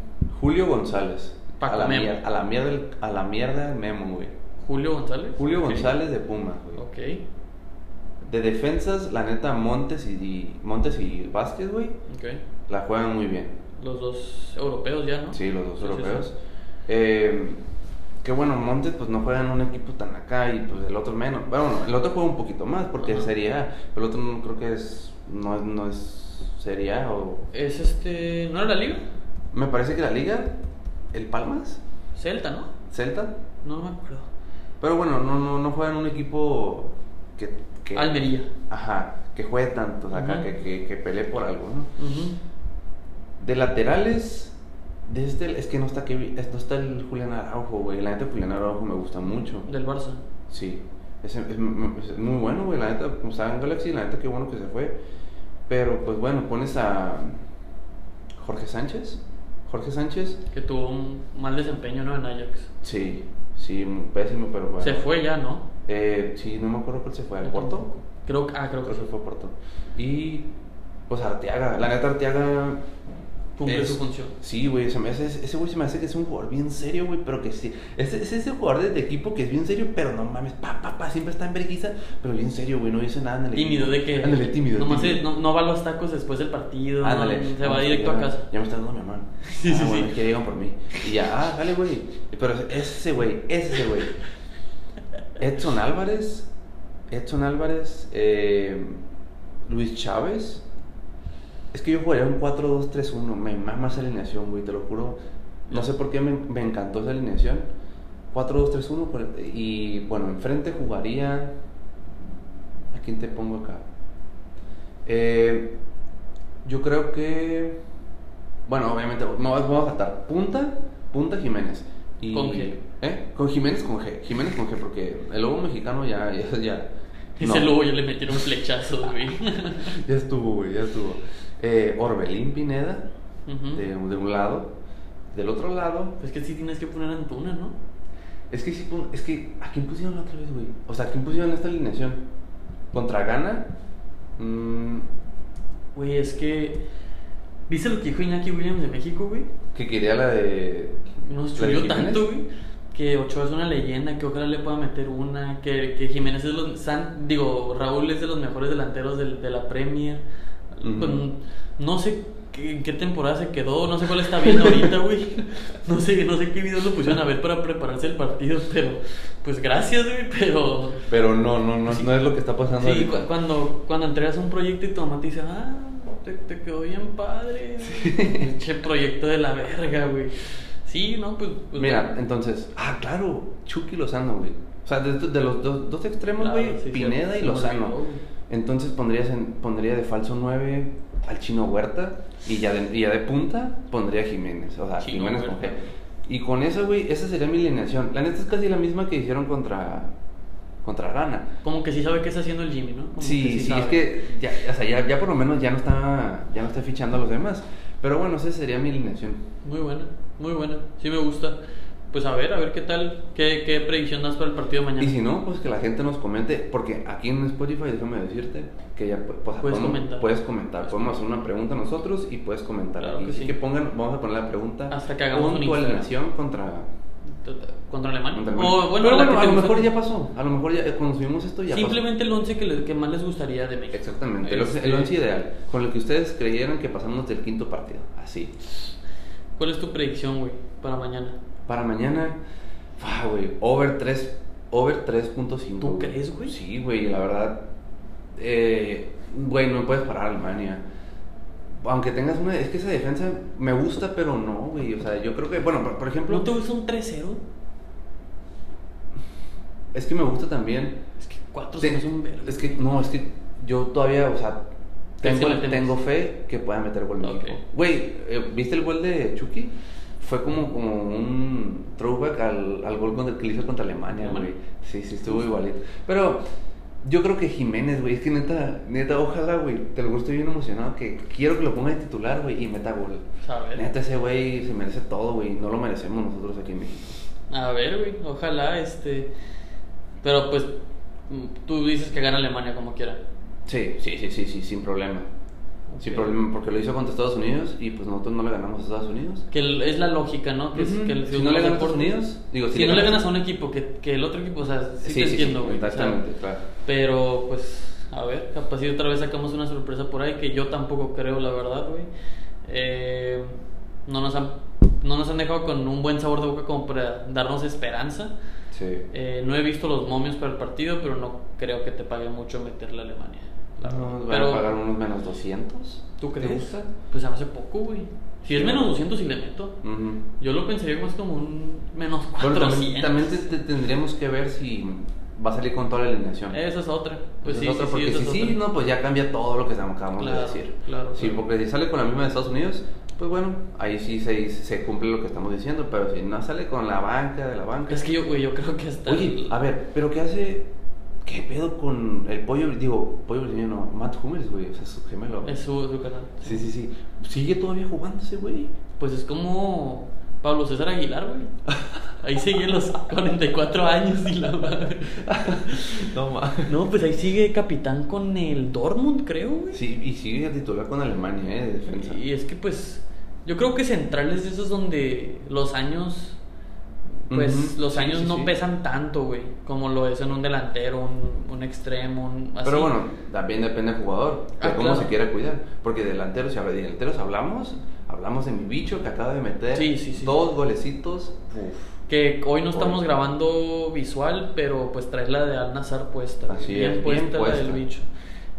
Julio González. Paco a, la Memo. mier- a la mierda, a la mierda el Memo, güey. Julio González. Julio. González de Puma, güey. Ok, De defensas, la neta, Montes y, Montes y Vázquez, güey, ok. la juegan muy bien. Los dos europeos ya, ¿no? Sí, los dos Sí, europeos. sí. Eh, que bueno, Montes pues no juega en un equipo tan acá y pues el otro menos. Bueno, el otro juega un poquito más porque Ajá. es Serie A, pero el otro no creo que es no, es- no es Serie A o Es este. ¿No era la liga? Me parece que la liga el Palmas, Celta, ¿no? Celta, No me acuerdo. pero bueno, no no no juega en un equipo que, que Almería. Ajá, que juegue tanto, o sea, acá, que, que, que pelee por algo, ¿no? De laterales, de este, es que no está, Kevin, no está el Julián Araujo, güey. La neta, Julián Araujo me gusta mucho. Del Barça. Sí, es, es- es muy bueno, güey. La neta, como estaba en Galaxy, la neta, qué bueno que se fue. Pero, pues bueno, pones a Jorge Sánchez. Jorge Sánchez, Que tuvo un mal desempeño, ¿no? En Ajax. sí, sí, pésimo, pero bueno. Se fue ya, ¿no? Eh, sí, no me acuerdo cuál se fue. ¿Al Yo Porto? Creo, ah, creo que Creo que sí. fue a Porto. Y, pues Arteaga. La neta, Arteaga Cumple Es- su función. Sí, güey, se me hace- ese güey se me hace que es un jugador bien serio, güey, pero que sí. Es, es ese jugador de, de equipo que es bien serio, pero no mames, pa, pa, pa, siempre está en vergüenza, pero bien serio, güey, no dice nada en el Tímido, de que. Ándale, tímido. Nomás tímido. no, no va a los tacos después del partido. Ándale. no, se va directo ya- a casa. Ya me está dando mi mamá. Sí, ah, sí, bueno, sí. Que llegan por mí. Y ya, ah, dale, güey. Pero es ese güey, es ese güey. Edson Álvarez. Edson Álvarez. eh, Luis Chávez. Es que yo jugaría un 4-2-3-1. Me mama esa alineación, güey, te lo juro. No sé por qué me, me encantó esa alineación. 4-2-3-1. por- Y bueno, enfrente jugaría. ¿A quién te pongo acá? Eh, yo creo que. Bueno, obviamente, me voy vamos a saltar. Punta, Punta Jiménez. Y, Con G. ¿Eh? Con Jiménez con G. Jiménez con G, porque el lobo mexicano ya. ya, ya Ese no. lobo ya le metieron flechazos, güey. Ya estuvo, güey, ya estuvo. Eh, Orbelín Pineda, de, de un lado. Del otro lado, Pues que sí tienes que poner Antuna, ¿no? es que sí, es que, ¿a quién pusieron la otra vez, güey? O sea, ¿a quién pusieron esta alineación? ¿Contra Gana? Mm, Güey, es que. ¿Viste lo que dijo Iñaki Williams de México, güey? que quería la de. Nos de Jiménez. tanto, güey. Que Ochoa es una leyenda, que ojalá le pueda meter una. Que, que Jiménez es los. San- digo, Raúl es de los mejores delanteros del- de, la Premier. Pues, no sé qué- en qué temporada se quedó, no sé cuál está viendo ahorita, güey. No sé, no sé qué videos lo pusieron a ver para prepararse el partido, pero. Pues gracias, güey, pero. Pero no, no, no, no es lo que está pasando Sí, cu- cuando, cuando entregas un proyecto y tu mamá te dice, ah, te, te quedó bien padre. Pinche proyecto de la verga, güey. Sí, no, pues. pues, Mira, bueno. entonces, ah, claro, Chucky Lozano, güey. O sea, de, de los dos, dos extremos, Claro, güey, sí, Pineda y Lozano. Entonces pondrías en- pondría de falso 9 al Chino Huerta y ya de, y ya de punta pondría a Jiménez. O sea, Chino Jiménez con G. Y con eso, güey, esa sería mi alineación. La neta es casi la misma que hicieron contra, contra Ghana. Como que sí sabe qué está haciendo el Jimmy, ¿no? Como Sí, que sí, es que ya, o sea, ya, ya por lo menos ya no está ya no está fichando a los demás. Pero bueno, esa sería mi alineación. Muy buena, muy buena. Sí me gusta. Pues a ver, a ver qué tal, qué, qué predicción das para el partido de mañana. Y si no, pues que la gente nos comente, porque aquí en Spotify, déjame decirte, que ya pues, Puedes podemos- comentar. Puedes comentar, podemos hacer una pregunta nosotros y puedes comentar. Claro y que sí que pongan, vamos a poner la pregunta. Hasta que hagamos tu Instagram. alineación contra, Contra Alemania. contra O, Alemania. bueno, Pero bueno, a lo mejor ya pasó. A lo mejor ya, eh, cuando subimos esto ya Simplemente el 11 que, que más les gustaría de México. pasó. Exactamente, el once- Este, el 11 ideal, con el que ustedes creyeran que pasamos del quinto partido. Así. ¿Cuál es tu predicción, güey, para mañana? Para mañana, ah, güey, over 3, over 3.5. ¿Tú crees, güey? Sí, güey, la verdad. Eh, güey, no puedes parar a Alemania. Aunque tengas una. Es que esa defensa me gusta, pero no, güey. O sea, yo creo que. Bueno, por, por ejemplo. ¿No te gusta un 3-0? Es que me gusta también. Es que 4 te- es un verga. es que, no, es que yo todavía, o sea. ¿Qué Tengo, fe que pueda meter gol México. Güey, eh, ¿viste el gol de Chucky? Fue como, como un throwback al, al gol contra- que le hizo contra Alemania, güey. Sí, sí, estuvo igualito. Pero yo creo que Jiménez, güey, es que neta, neta, ojalá, güey, te lo estoy bien emocionado que quiero que lo ponga de titular, güey, y meta gol. A ver. Neta, ese güey se merece todo, güey, no lo merecemos nosotros aquí en México. A ver, güey, ojalá, este... Pero pues, tú dices que gana Alemania como quiera. Sí, sí, sí, sí, sí, sin problema. Sin Ok. problema, porque lo hizo contra Estados Unidos y pues nosotros no le ganamos a Estados Unidos. Que el- es la lógica, ¿no? Que, es- Ujú. que el- Si no le ganas a Estados Unidos, digo, si, no le ganas a un equipo, que, que el otro equipo, o sea, sí, te entiendo, güey. o sea, exactamente, claro. Pero, pues, a ver, capaz si otra vez sacamos una sorpresa por ahí, que yo tampoco creo, la verdad, güey. Eh, no, nos han, no nos han dejado con un buen sabor de boca como para darnos esperanza. Sí. Eh, no he visto los momios para el partido, pero no creo que te pague mucho meterle a Alemania. Van pero, a pagar unos menos 200. ¿tú ¿Te crees? gusta? Pues hace poco, güey. Si Sí, es menos ¿no? 200 y le meto. Ujú. Yo lo pensaría más como un menos Bueno, 400. también, también te- te- tendríamos que ver si va a salir con toda la alineación. Esa es otra. Pues sí, es otra, sí, porque sí, si es sí, otra. no, pues ya cambia todo lo que acabamos Claro, de decir. claro, Sí, claro. porque si sale con la misma de Estados Unidos, pues bueno, ahí sí se, se cumple lo que estamos diciendo, pero si no sale con la banca de la banca. Es que yo, güey, yo creo que hasta. Oye, el- a ver, pero ¿qué hace? ¿Qué pedo con el pollo? Digo, pollo brasileño no, Matt Hummels, güey, o sea, su gemelo. Es su, su canal. Sí, sí, sí. Sigue todavía jugando ese güey. Pues es como Pablo César Aguilar, güey. Ahí sigue los 44 años y la madre. No mames. No, pues ahí sigue capitán con el Dortmund, creo, güey. Sí, y sigue titular con Alemania, eh, de defensa. Y es que, pues, yo creo que centrales de esos donde los años, pues, los años sí, no sí. pesan tanto, güey, como lo es en un delantero, un, un extremo, un, así. Pero bueno, también depende del jugador, de Ah, cómo claro. se quiera cuidar. Porque delanteros, si de delanteros hablamos, hablamos de mi bicho que acaba de meter Sí, sí, sí. dos golecitos. Uf. Que hoy no estamos grabando visual, pero pues traes la de Al Nazar puesta. Así bien es, puesta, bien la puesta. del bicho.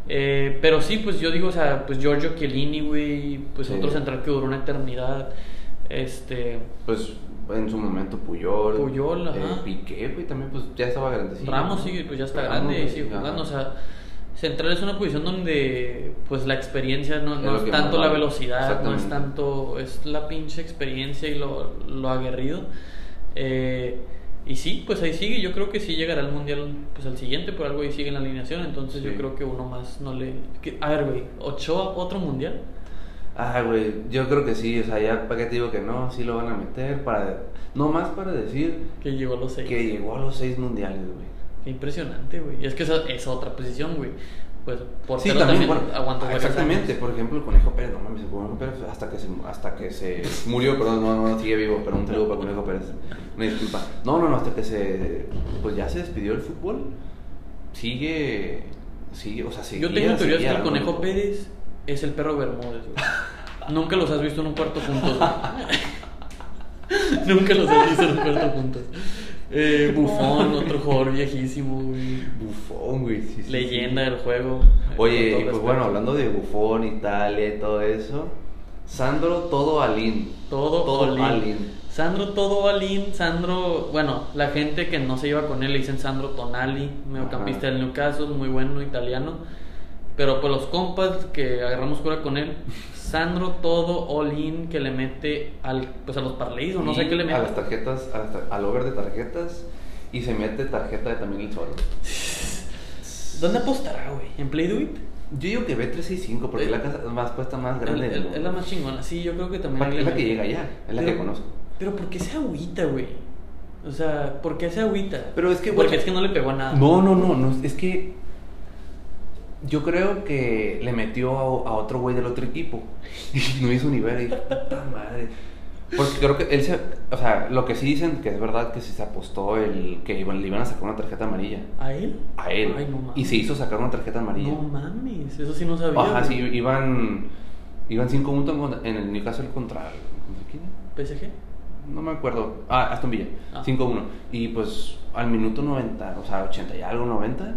Eh, pero sí, pues yo digo, o sea, pues Giorgio Chiellini, güey, pues otro central que duró una eternidad. Este. Pues en su momento Puyol. Puyol, ajá. eh, Piqué, güey, también pues ya estaba grandecito. Ramos ¿no? sigue, pues ya está Ramos, grande y sigue ajá. jugando. O sea, central es una posición donde pues la experiencia no, Es no es tanto la velocidad, no es tanto, es la pinche experiencia y lo, lo aguerrido. Eh, y sí, pues ahí sigue. Yo creo que sí llegará al mundial, pues al siguiente, por algo ahí sigue en la alineación. Entonces yo creo que uno más no le. a ver, güey, Ochoa, otro mundial. Ah, güey, yo creo que sí, o sea, ya para qué te digo que no, sí lo van a meter para no más para decir Que llegó a los seis. que llegó a los seis mundiales, güey. Qué impresionante, güey. Y es que esa es otra posición, güey. Pues por Sí, también, bueno, aguanta exactamente, años. por ejemplo, el Conejo Pérez, no mames, el Conejo Pérez hasta que se, hasta que se murió, perdón, no, no, sigue vivo, pero un saludo para Conejo Pérez, una disculpa. No, no, no, hasta que se, pues ya se despidió del fútbol, sigue, sigue, o sea, seguía, Yo tengo teorías que el Conejo. Pérez es el perro Bermúdez, güey. Nunca los has visto en un cuarto juntos, güey. Nunca los has visto en un cuarto juntos. Eh, Bufón, otro jugador viejísimo, güey. Bufón, güey, sí, sí, Leyenda sí. del juego. Oye, y pues bueno, hablando de Bufón, Italia y todo eso, Sandro Todo Alín. Todo, Todo. Alín. Sandro Todo Alin, Sandro, bueno, la gente que no se iba con él le dicen Sandro Tonali, mediocampista del Newcastle, muy bueno, italiano. Pero pues los compas que agarramos cura con él, Sandro Todo Olin que le mete al, pues a los parlays o no sé qué le A mete. las tarjetas, a las tar- al over de tarjetas y se mete tarjeta de también el solo. ¿Dónde apostará, güey? ¿En Play Do It? Yo digo que B365 porque Eh, es la casa más puesta más grande El- el- es la más chingona, sí, yo creo que también. Es la que llega allá, es la Pero- que conozco. Pero ¿por qué se agüita, güey? O sea, ¿por qué se agüita? Pero es que, Porque es que no le pegó a nada. No, no, no, no, es que yo creo que le metió a, a otro güey del otro equipo y no hizo ni ver y puta madre. Porque creo que él se, o sea, lo que sí dicen que es verdad que si se apostó el que iban, le iban a sacar una tarjeta amarilla ¿A él? a él Ay, no mames. y se hizo sacar una tarjeta amarilla. No mames, eso sí no sabía. Ajá, sí, iban iban 5 puntos en- el Newcastle ¿contra quién? PSG. No me acuerdo. Ah, Aston Villa. Ah. 5-1. Y pues al minuto 90, o sea, 80 y algo, 90.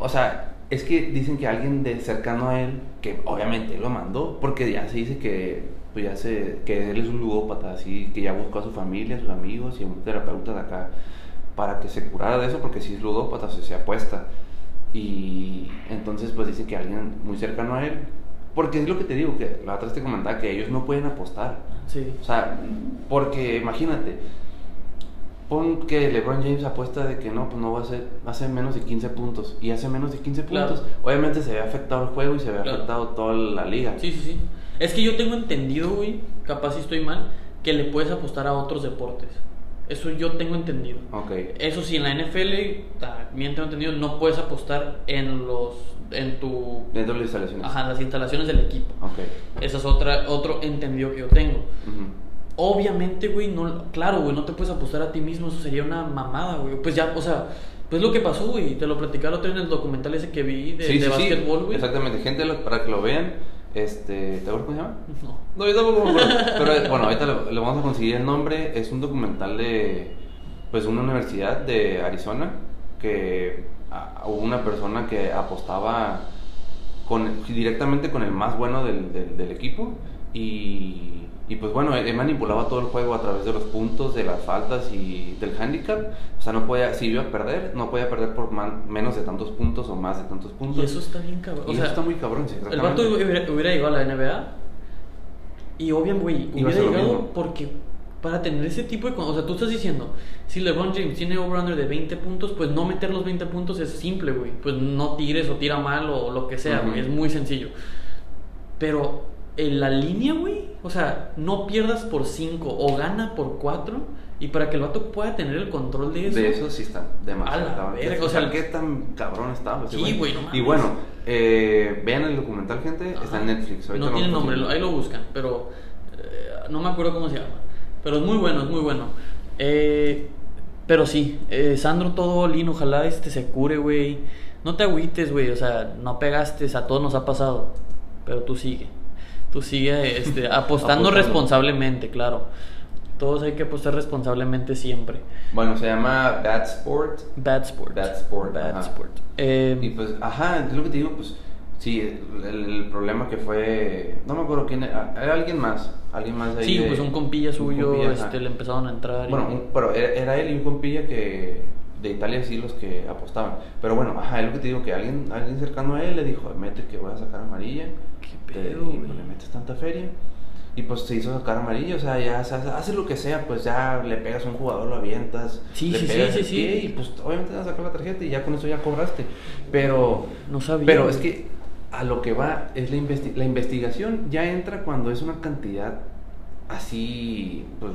O sea, es que dicen que alguien de cercano a él, que obviamente lo mandó, porque ya se dice que, pues ya se, que él es un ludópata, así, que ya buscó a su familia, a sus amigos y a un terapeuta de acá para que se curara de eso, porque si es ludópata, se, se apuesta. Y entonces, pues dicen que alguien muy cercano a él, porque es lo que te digo, que la otra vez te comentaba que ellos no pueden apostar. Sí. O sea, porque imagínate, pon que LeBron James apuesta de que no, pues no va a hacer, hace menos de 15 puntos y hace menos de 15 Claro. puntos. Obviamente se ve afectado el juego y se ve Claro. afectado toda la liga. Sí, sí, sí. Es que yo tengo entendido, güey, capaz si estoy mal, que le puedes apostar a otros deportes. Eso yo tengo entendido. Ok. Eso sí, en la NFL, también tengo entendido, no puedes apostar en los en tu Dentro de las instalaciones. ajá, las instalaciones del equipo. Ok. Esa es otra otro entendido que yo tengo. Ujú. Obviamente, güey, no, claro, güey, no te puedes apostar a ti mismo, eso sería una mamada, güey. Pues ya, o sea, pues lo que pasó, güey, te lo día en el documental ese que vi de, Sí, de sí, sí. básquetbol, güey. Exactamente. Gente, lo- para que lo vean, este, ¿te acuerdas cómo se llama? No. No, yo tampoco me acuerdo. Pero bueno, ahorita le, le vamos a conseguir el nombre. Es un documental de pues una universidad de Arizona que hubo una persona que apostaba con, directamente con el más bueno del, del- del equipo y, y, pues bueno, él, manipulaba todo el juego a través de los puntos, de las faltas y del handicap. O sea, no podía, si iba a perder, no podía perder por man- menos de tantos puntos o más de tantos puntos. Y eso está bien cabrón. Y O eso sea, está muy cabrón, sí, el vato hubiera, hubiera llegado a la NBA y obviamente, güey, hubiera llegado porque para tener ese tipo de... O sea, tú estás diciendo, si LeBron James tiene over-under de 20 puntos, pues no meter los 20 puntos es simple, güey. Pues no tires o tira mal o lo que sea, güey. Es muy sencillo. Pero en la línea, güey, o sea, no pierdas por 5 o gana por 4 y para que el vato pueda tener el control de eso. De eso sí está demasiado A la verga, o sea, qué tan cabrón está. ese Sí, güey, no mames. Y bueno, eh, vean el documental, gente. Ajá. Está en Netflix. ahorita No tiene nombre, ahí lo buscan, pero eh, no me acuerdo cómo se llama. Pero es muy bueno, es muy bueno. Eh, pero sí, eh, Sandro todo lean, ojalá este se cure, güey. No te agüites, güey, o sea, no pegaste, a todos nos ha pasado. Pero tú sigue. Tú sigue este, apostando Apostando. responsablemente, claro. Todos hay que apostar responsablemente siempre. Bueno, se llama Bad Sport. Bad sport. Bad sport, Bad ajá. sport. Eh, Y pues, ajá, es lo que te digo, pues, sí, el, el problema que fue, no me acuerdo quién era, era alguien más, alguien más ahí. sí, de- pues un compilla un suyo compilla, ajá. este, le empezaron a entrar. y- Bueno, un- pero era, era él y un compilla que de Italia sí los que apostaban. Pero bueno, ajá, es lo que te digo, que alguien, alguien cercano a él le dijo, mete que voy a sacar amarilla. ¿Qué te- pedo, y no le metes tanta feria. Y pues se hizo sacar amarilla, o sea, ya o sea, lo que sea, pues ya le pegas a un jugador, lo avientas, Sí, le sí, pegas sí, el pie y pues obviamente te vas a sacar la tarjeta y ya con eso ya cobraste. Pero No sabía. pero es que a lo que va es la, investi- la investigación ya entra cuando es una cantidad así, pues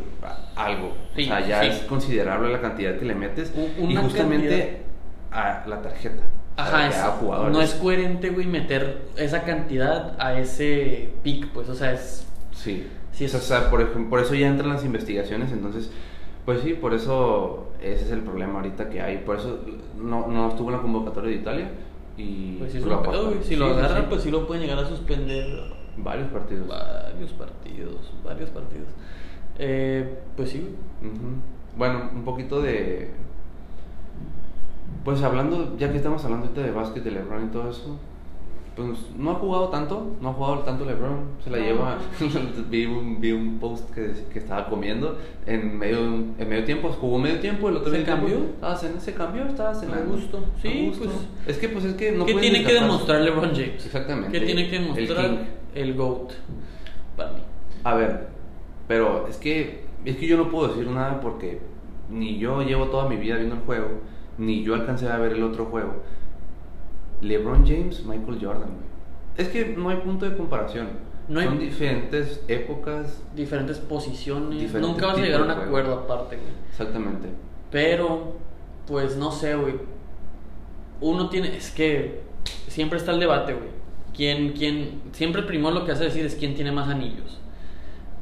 algo. Sí, o sea, ya sí. es considerable la cantidad que le metes y justamente a la tarjeta. Ajá, es- no es coherente, güey, meter esa cantidad a ese pick, pues, o sea, es... Sí. Sí, es- o sea, por, ejemplo, por eso ya entran las investigaciones, entonces, pues sí, por eso ese es el problema ahorita que hay. Por eso no, no estuvo en la convocatoria de Italia y Pues sí, es lo pedo, güey. Si lo agarran, pues sí lo pueden llegar a suspender Varios partidos. varios partidos, varios partidos. Eh, pues sí. Bueno, un poquito de. Pues hablando, ya que estamos hablando ahorita de básquet, de LeBron y todo eso, pues no ha jugado tanto, no ha jugado tanto LeBron, se la No. lleva. vi, un, vi un post que, que estaba comiendo en medio, en medio tiempo, jugó medio tiempo, el otro ¿Se cambió? estaba se cambió, estaba cenando. gusto. Sí, A gusto. pues, Es que, pues es que no ¿Qué tiene que demostrar LeBron James? Exactamente. ¿Qué tiene que demostrar. El, GOAT? Para mí. A ver, pero es que es que yo no puedo decir nada porque ni yo llevo toda mi vida viendo el juego, ni yo alcancé a ver el otro juego. LeBron James, Michael Jordan, güey. Es que no hay punto de comparación. No hay- Son diferentes épocas, Diferentes posiciones. Nunca vas a llegar a un acuerdo aparte, güey. exactamente. Pero, pues no sé, güey. Uno tiene. Es que siempre está el debate, güey. ¿Quién, quién. Siempre el primero lo que hace decir es quién tiene más anillos.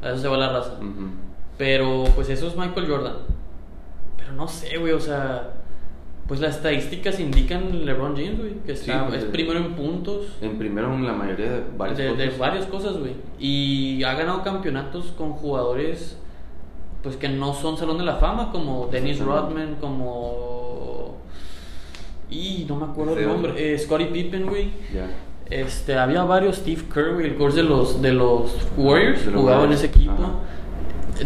A eso se va la raza. Pero, pues eso es Michael Jordan. Pero no sé, güey, o sea. Pues las estadísticas indican LeBron James, güey. Que Sí, está, pues, es primero en puntos. En primero en la mayoría de varias de, de cosas. varias cosas, güey. Y ha ganado campeonatos con jugadores pues que no son Salón de la Fama, como Dennis Exactamente. Rodman, como... Y no me acuerdo el Sí, nombre. Eh, Scottie Pippen, güey. Ya. Este, había varios Steve Kerr, el coach de los, de los Warriors, De los jugaba en ese equipo. ajá.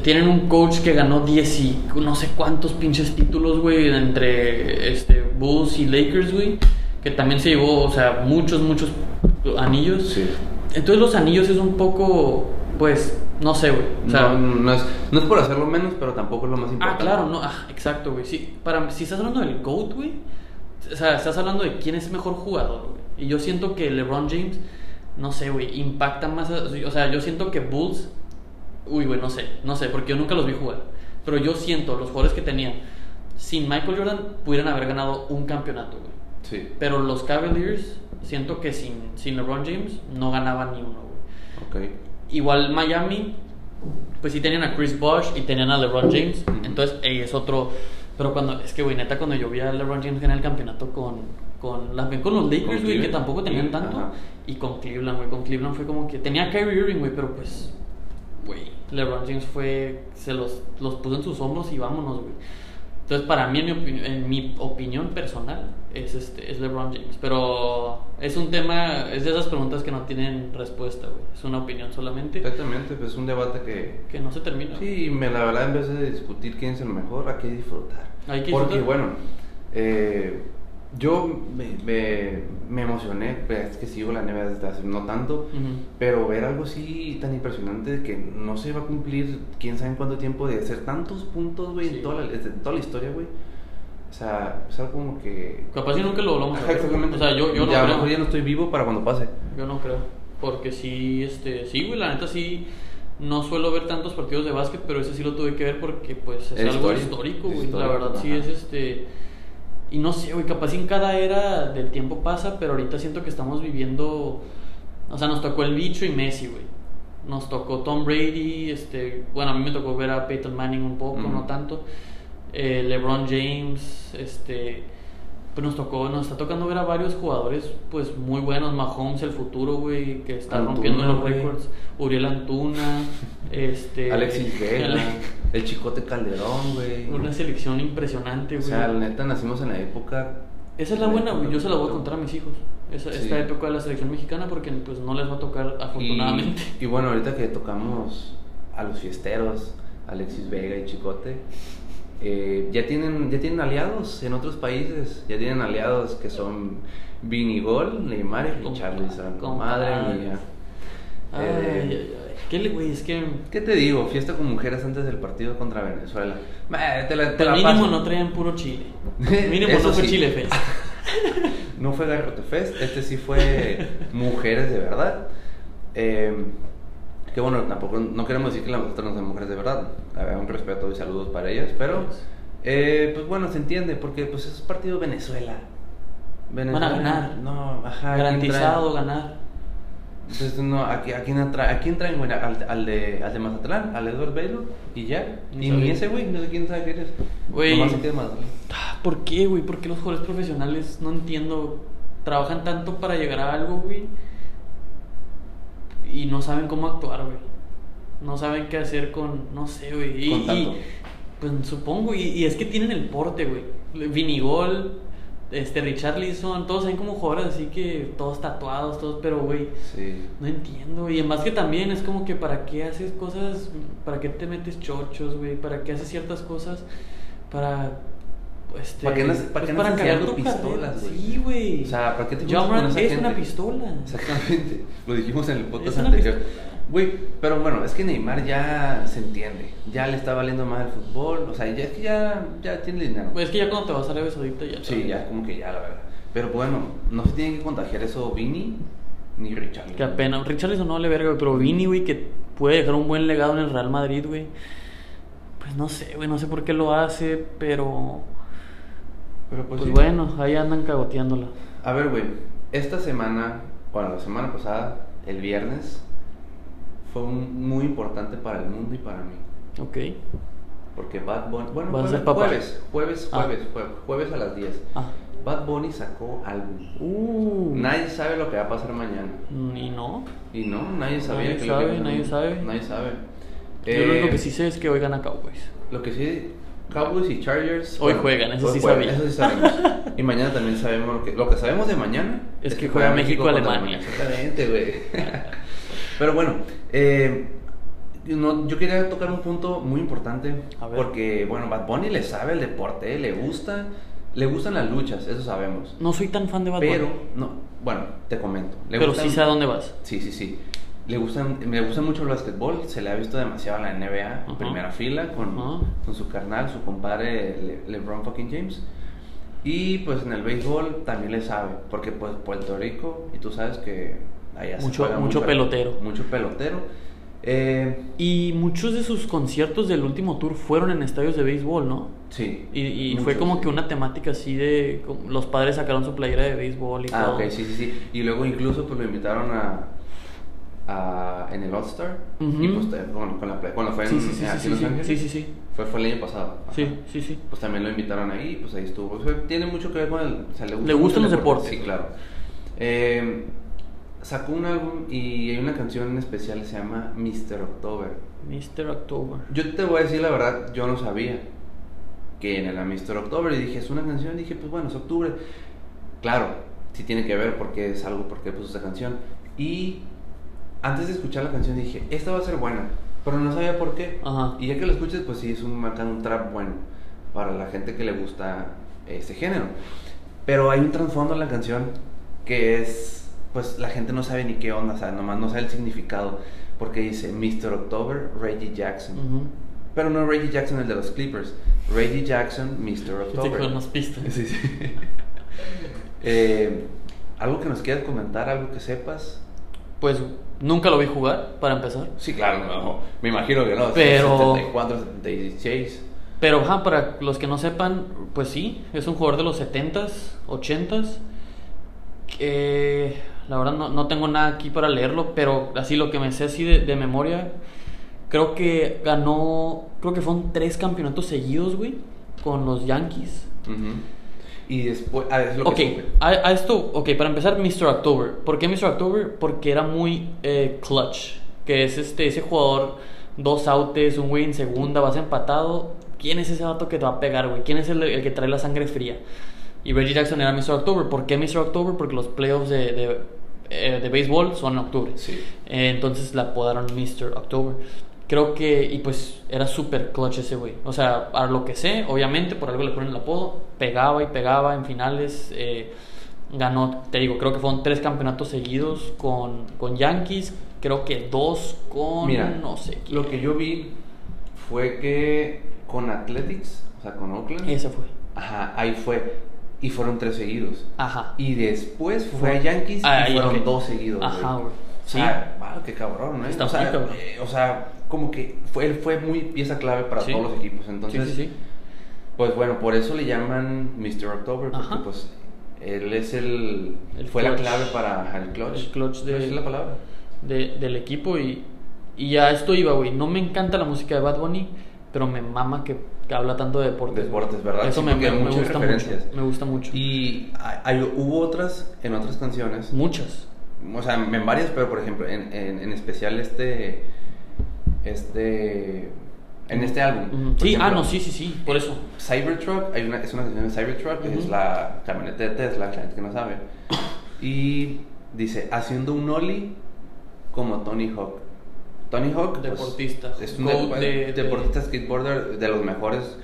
Tienen un coach que ganó 10 y no sé cuántos pinches títulos, güey, entre este, Bulls y Lakers, güey. Que también se llevó, o sea, muchos, muchos anillos. Sí. Entonces los anillos es un poco, pues, no sé, güey. O sea, no, no es, no es por hacerlo menos, pero tampoco es lo más ah, importante. claro, no, ah, exacto, güey. Sí, para, si estás hablando del GOAT, güey, o sea, estás hablando de quién es mejor jugador, güey. Y yo siento que LeBron James, no sé, güey, impacta más. a- o sea, yo siento que Bulls, uy, güey, no sé, no sé, porque yo nunca los vi jugar. Pero yo siento, los jugadores que tenían, sin Michael Jordan, pudieran haber ganado un campeonato, güey. Sí. Pero los Cavaliers, siento que sin, sin LeBron James, no ganaban ni uno, güey. Ok. Igual Miami, pues sí tenían a Chris Bosh y tenían a LeBron James. Entonces, es otro. Pero cuando, es que, güey, neta, cuando yo vi a LeBron James ganar el campeonato con, con, la, con los Lakers, güey, que tampoco tenían Sí, tanto. ajá. Y con Cleveland, güey, con Cleveland fue como que tenía a Kyrie Irving, güey, pero pues, güey, LeBron James fue, se los, los puso en sus hombros y vámonos, güey. Entonces, para mí, en mi, opini- en mi opinión personal, es, este, es LeBron James. Pero es un tema, es de esas preguntas que no tienen respuesta, güey. Es una opinión solamente Exactamente, pues es un debate que... que no se termina. Sí, y me, la verdad, en vez de discutir quién es el mejor, hay que disfrutar. Porque, bueno, eh, yo me, me, me emocioné, pues, es que sigo la NBA desde hace no tanto, Ujú. pero ver algo así tan impresionante de que no se va a cumplir quién sabe en cuánto tiempo de hacer tantos puntos, güey, Sí. en, toda la, toda la historia, güey. O sea, es algo como que... Capaz si nunca lo Ajá, ver. exactamente. O sea, yo, yo no ya, creo. mejor ya no estoy vivo para cuando pase. Yo no creo. Porque sí, este, sí, güey, la neta sí. No suelo ver tantos partidos de básquet, pero ese sí lo tuve que ver porque, pues, es, Es algo histórico, güey. La verdad, sí es este. Y no sé, güey, capaz en cada era del tiempo pasa, pero ahorita siento que estamos viviendo. O sea, nos tocó el bicho y Messi, güey. Nos tocó Tom Brady, este. Bueno, a mí me tocó ver a Peyton Manning un poco, no tanto. Eh, LeBron James, este. Pues nos tocó, nos está tocando ver a varios jugadores, pues muy buenos. Mahomes, el futuro, güey, que está Antuna, rompiendo los récords. Uriel Antuna, este. Alexis Vega, Ale- el Chicote Calderón, güey. Una selección impresionante, O güey. sea, la neta, nacimos en la época... Esa es la buena, güey. Yo se la voy a contar a mis hijos. Esa, Sí. Esta época de la selección mexicana, porque pues no les va a tocar afortunadamente. Y, y bueno, ahorita que tocamos a los fiesteros, Alexis Vega y Chicote, eh, ya, tienen, ya tienen aliados en otros países. Ya tienen aliados que son Vinigol, Neymar y compadre. Madre mía. Ay, Eh, ay, ay. ¿Qué le, güey? Es que. ¿Qué te digo? Fiesta con mujeres antes del partido contra Venezuela. Bah, te la, te la mínimo paso. no traían puro chile. Mínimo no fue sí. Chile Fest. No fue Garrote Fest, este sí fue mujeres de verdad. Eh, que bueno, tampoco, no queremos decir que las otras no son mujeres de verdad. Un respeto y saludos para ellas, pero eh, pues bueno, se entiende, porque pues es partido Venezuela. Van a ganar. No, ajá. Garantizado ganar. Entonces, no, ¿a, qui- a quién, atra- ¿a quién traen, güey? Al, al de, al de Mazatlán, al Edward Baylor, y ya. Ni y ni ese, güey, no sé quién sabe quién es. Güey. Ah, ¿Por qué, güey? ¿Por qué los jugadores profesionales, no entiendo, trabajan tanto para llegar a algo, güey? Y no saben cómo actuar, güey. No saben qué hacer con, no sé, güey. Y, pues supongo, y, y es que tienen el porte, güey. Vinigol, este, Richarlison, todos saben como jugadores así que todos tatuados, todos, pero, güey, Sí. no entiendo, y además que también es como que para qué haces cosas, para qué te metes chochos, güey, para qué haces ciertas cosas, para... Este, ¿Para qué andas- para pues, tu carrera. pistolas, güey? Sí, güey. O sea, ¿para qué te esa es gente? una pistola. Exactamente, lo dijimos en el podcast anterior. pistola. Güey, pero bueno, es que Neymar ya se entiende, ya le está valiendo más el fútbol, o sea, ya es que ya, ya tiene dinero. Pues es que ya cuando te vas a Arabia Saudita ya... sí, ya como que ya, la verdad. Pero bueno, no se tiene que contagiar eso Vini ni Richard. Qué pena. Richarlison no vale verga, güey, pero Vini, güey, que puede dejar un buen legado en el Real Madrid, güey. Pues no sé, güey, no sé por qué lo hace, pero... Pero pues, Pues sí. bueno, ahí andan cagoteándola. A ver, güey, esta semana, bueno, la semana pasada, el viernes, fue un- muy importante para el mundo y para mí. Ok. Porque Bad Bunny, bueno, Vas a jueves, jueves, jueves, Ah. jueves, jue- jueves a las 10. Ah. Bad Bunny sacó álbum. Uh. Nadie sabe lo que va a pasar mañana. Ni no. Y no, nadie sabía Nadie que sabe, lo que nadie sabe. Nadie sabe. Yo Eh, lo único que sí sé es que hoy gana Cowboys. Lo que sí, Cowboys y Chargers. Hoy juegan, eso sí juegan, sabía. Eso sí sabemos. y mañana también sabemos lo que, lo que sabemos de mañana. Es que juega México-Alemania. Exactamente, güey. Pero bueno, eh, no, yo quería tocar un punto muy importante. Porque, bueno, Bad Bunny le sabe el deporte, le gusta. Le gustan las luchas, eso sabemos. No soy tan fan de Bad Pero, Bunny. no, bueno, te comento. Le Pero gustan- sí sé a dónde vas. Sí, sí, sí. Le gustan, me gusta mucho el básquetbol, se le ha visto demasiado en la NBA, en Ajá. primera fila, con, Ajá. con su carnal, su compadre Le- LeBron fucking James. Y pues en el béisbol también le sabe, porque pues Puerto Rico, y tú sabes que allá Mucho- mucho pelotero. Mucho pelotero. Eh, Y muchos de sus conciertos del último tour fueron en estadios de béisbol, ¿no? sí. Y, y Muchos, fue como sí. que una temática así de... Los padres sacaron su playera de béisbol y Ah, todo. ok, sí, sí, sí. Y luego incluso pues lo invitaron a, a en el All Star. Ujú. Y pues bueno, con la cuando fue en, Sí, sí, sí, Los sí, Ángeles. sí, sí, sí. Fue, fue el año pasado. Ajá. Sí, sí, sí. Pues también lo invitaron ahí, pues ahí estuvo. O sea, tiene mucho que ver con el. O sea, le, gusta Le gustan los deporte. deportes. Sí, claro. Eh, sacó un álbum y hay una canción en especial que se llama Mr. October. Mr. October. Yo te voy a decir la verdad, yo no sabía que era Mr. October y dije, es una canción, dije, pues bueno, es octubre. Claro, sí tiene que ver porque es algo, porque puso esa canción. Y antes de escuchar la canción dije, esta va a ser buena, pero no sabía por qué. Ajá. Y ya que lo escuches, pues sí, es un, un trap bueno para la gente que le gusta ese género. Pero hay un trasfondo en la canción que es, pues la gente no sabe ni qué onda, o sea, nomás no sabe el significado. Porque dice Mr. October, Reggie Jackson. Pero no Reggie Jackson, el de los Clippers. Reggie Jackson, Mr. October. con pistas. Sí, sí. Eh, ¿Algo que nos quieras comentar? ¿Algo que sepas? Pues nunca lo vi jugar, para empezar. Sí, claro, no, me imagino que no. Pero- 74, 76. Pero ajá, para los que no sepan, pues sí, es un jugador de los 70s, 80s. Que la verdad no, no tengo nada aquí para leerlo, pero así lo que me sé así de, de memoria, creo que ganó, creo que fueron tres campeonatos seguidos, güey, con los Yankees. Y después, ah, es lo que Ok, supe. a, a esto, ok, para empezar, Mr. October. ¿Por qué Mr. October? Porque era muy eh, clutch, que es este, ese jugador, dos outs, un güey en segunda, vas empatado. ¿Quién es ese vato que te va a pegar, güey? ¿Quién es el, el que trae la sangre fría? Y Reggie Jackson era Mr. October. ¿Por qué Mr. October? Porque los playoffs de, de, eh, de béisbol son en octubre. Sí. Eh, entonces la apodaron Mr. October. Creo que, y pues era súper clutch ese güey. O sea, a lo que sé, obviamente, por algo le ponen el apodo, pegaba y pegaba en finales. eh, ganó, te digo, creo que fueron tres campeonatos seguidos con, con Yankees. Creo que dos con Mira, no sé quién. Lo que yo vi fue que con Athletics, o sea, con Oakland. Ese fue. Ajá, ahí fue. Y fueron tres seguidos. Ajá. Y después fue a Yankees Ah, y ahí, fueron dos seguidos. Ajá, güey. Sí. sea, wow, qué cabrón, ¿no? Está o, sea, cabrón. eh, o sea, como que fue, él fue muy pieza clave para Sí. todos los equipos. Entonces, sí, sí, pues bueno, por eso le llaman Mr. October, porque Ajá. pues él es el, El fue la clave para el clutch. El clutch de- ¿No es la palabra? de- del equipo y, y a esto iba, güey. No me encanta la música de Bad Bunny, pero me mama que, que habla tanto de deportes. Deportes, ¿verdad? Eso Sí, me, me- me gusta referencias. mucho. Me gusta mucho. Y hay- hubo otras en otras canciones. Muchas. O sea, en varias, pero por ejemplo, en, en, en especial este. Este. En este álbum. Por Sí, ah, no, sí, sí, sí, por eso. Cybertruck, hay una, es una canción de Cybertruck, que es Ujú. la camioneta de Tesla, la gente que no sabe. Y dice, haciendo un ollie como Tony Hawk. Tony Hawk, pues, Deportista. es un Goat de- de- de- deportista skateboarder de los mejores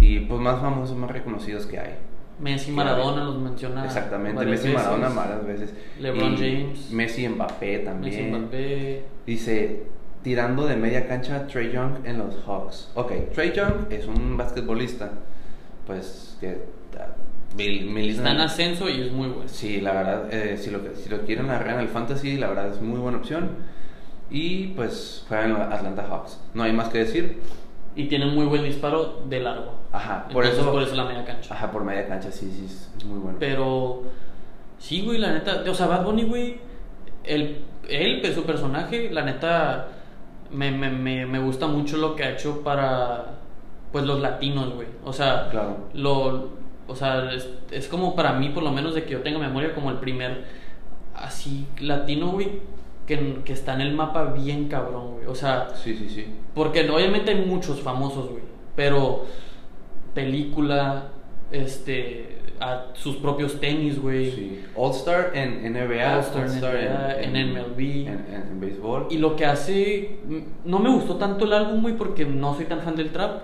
y pues más famosos, más reconocidos que hay. Messi, Maradona los menciona. Exactamente, Messi veces. Maradona varias veces. LeBron Y James. Messi Mbappé también. Messi, Mbappé. Dice, tirando de media cancha Trey Young en los Hawks. Ok, Trey Young es un basquetbolista, pues que ah, mil, mil- Está en ascenso y es muy bueno. Sí, la verdad, eh, si, lo, si lo quieren agarrar en el fantasy, la verdad es muy buena opción. Y pues juega en los Atlanta Hawks. No hay más que decir. Y tiene muy buen disparo de largo. Ajá, por Entonces, eso. por eso la media cancha. Ajá, por media cancha, sí, sí, es, muy bueno. Pero sí, güey, la neta, o sea, Bad Bunny, güey, el, él, pues, su personaje, la neta, me, me, me, me gusta mucho lo que ha hecho para, pues, los latinos, güey. O sea, Claro. lo, o sea, es, es como para mí, por lo menos, de que yo tenga memoria, como el primer, así, latino, güey, que, que está en el mapa bien cabrón, güey. O sea, Sí, sí, sí. porque obviamente hay muchos famosos, güey. Pero película, este, a sus propios tenis, güey. Sí. All Star en NBA, All-Star en NBA, en MLB. en, en- en béisbol. Y lo que hace, mm, no me gustó tanto el álbum, güey, porque no soy tan fan del trap.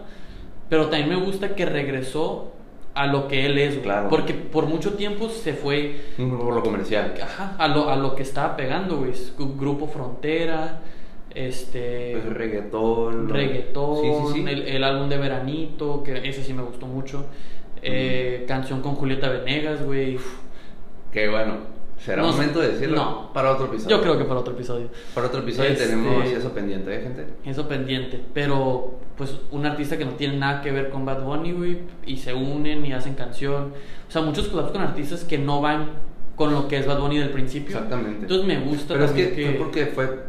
Pero también me gusta que regresó a lo que él es, güey. Claro. Porque por mucho tiempo se fue por lo comercial. ajá, a, lo, a lo que estaba pegando, güey. Gru- Grupo Frontera, este. Pues reggaetón. reggaetón, Sí, sí, sí. El, el álbum de Veranito, que ese sí me gustó mucho. Eh, Canción con Julieta Venegas, güey. Que bueno, ¿Será No momento de decirlo? No. Para otro episodio. Yo creo que para otro episodio. Para otro episodio Este- tenemos eso pendiente, ¿eh, gente? Eso pendiente. Pero, pues, un artista que no tiene nada que ver con Bad Bunny, güey, y se unen y hacen canción. O sea, muchos collabs con artistas que no van con lo que es Bad Bunny del principio. Exactamente. Entonces me gusta Pero es que, fue porque fue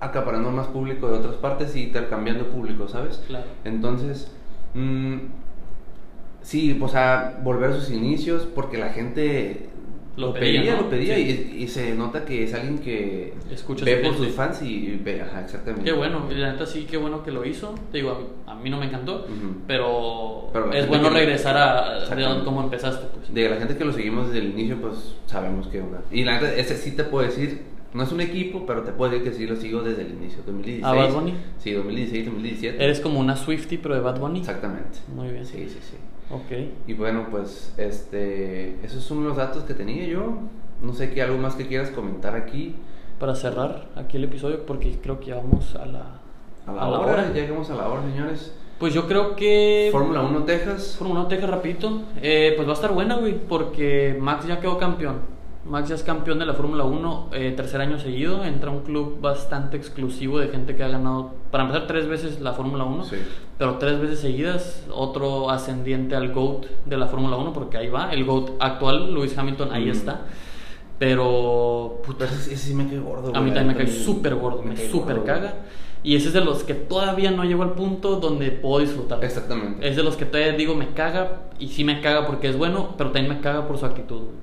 acaparando más público de otras partes y intercambiando público, ¿sabes? Claro. Entonces, mm, sí, o sea, volver a sus inicios porque la gente Lo pedía, ¿no? lo pedía Sí. y, y se nota que es alguien que Escucha ve por sus fans y ve, ajá, exactamente. Qué bueno, y la neta sí, qué bueno que lo hizo. Te digo, a mí, a mí no me encantó, pero, es bueno que- regresar a de Exactamente. cómo empezaste, pues. De la gente que lo seguimos desde el inicio, pues sabemos qué onda. Y la neta, ese sí te puedo decir, no es un equipo, pero te puedo decir que sí lo sigo desde el inicio, 2016. ¿A Bad Bunny? Sí, 2016, 2017. Eres como una Swifty, pero de Bad Bunny. Exactamente. Muy bien. Sí, sí, sí. Ok. Y bueno, pues este, esos son los datos que tenía yo. No sé qué algo más que quieras comentar aquí. Para cerrar aquí el episodio, porque creo que ya vamos a la, A la, hora, ya llegamos a la hora, señores. Pues yo creo que. Fórmula 1 Texas. Fórmula 1 Texas rapidito. Eh, pues va a estar buena, güey, porque Max ya quedó campeón. Max ya es campeón de la Fórmula 1, eh, tercer año seguido. Entra a un club bastante exclusivo de gente que ha ganado, para empezar, tres veces la Fórmula 1. Sí. Pero tres veces seguidas, otro ascendiente al GOAT de la Fórmula 1, porque ahí va. El GOAT actual, Lewis Hamilton, ahí Mm. está. Pero, puta, Pero ese, ese sí me cae gordo. a mí también me cae súper gordo, me súper caga. Y ese es de los que todavía no llegó al punto donde puedo disfrutar. Exactamente. Es de los que todavía digo me caga y sí me caga porque es bueno, pero también me caga por su actitud. güey.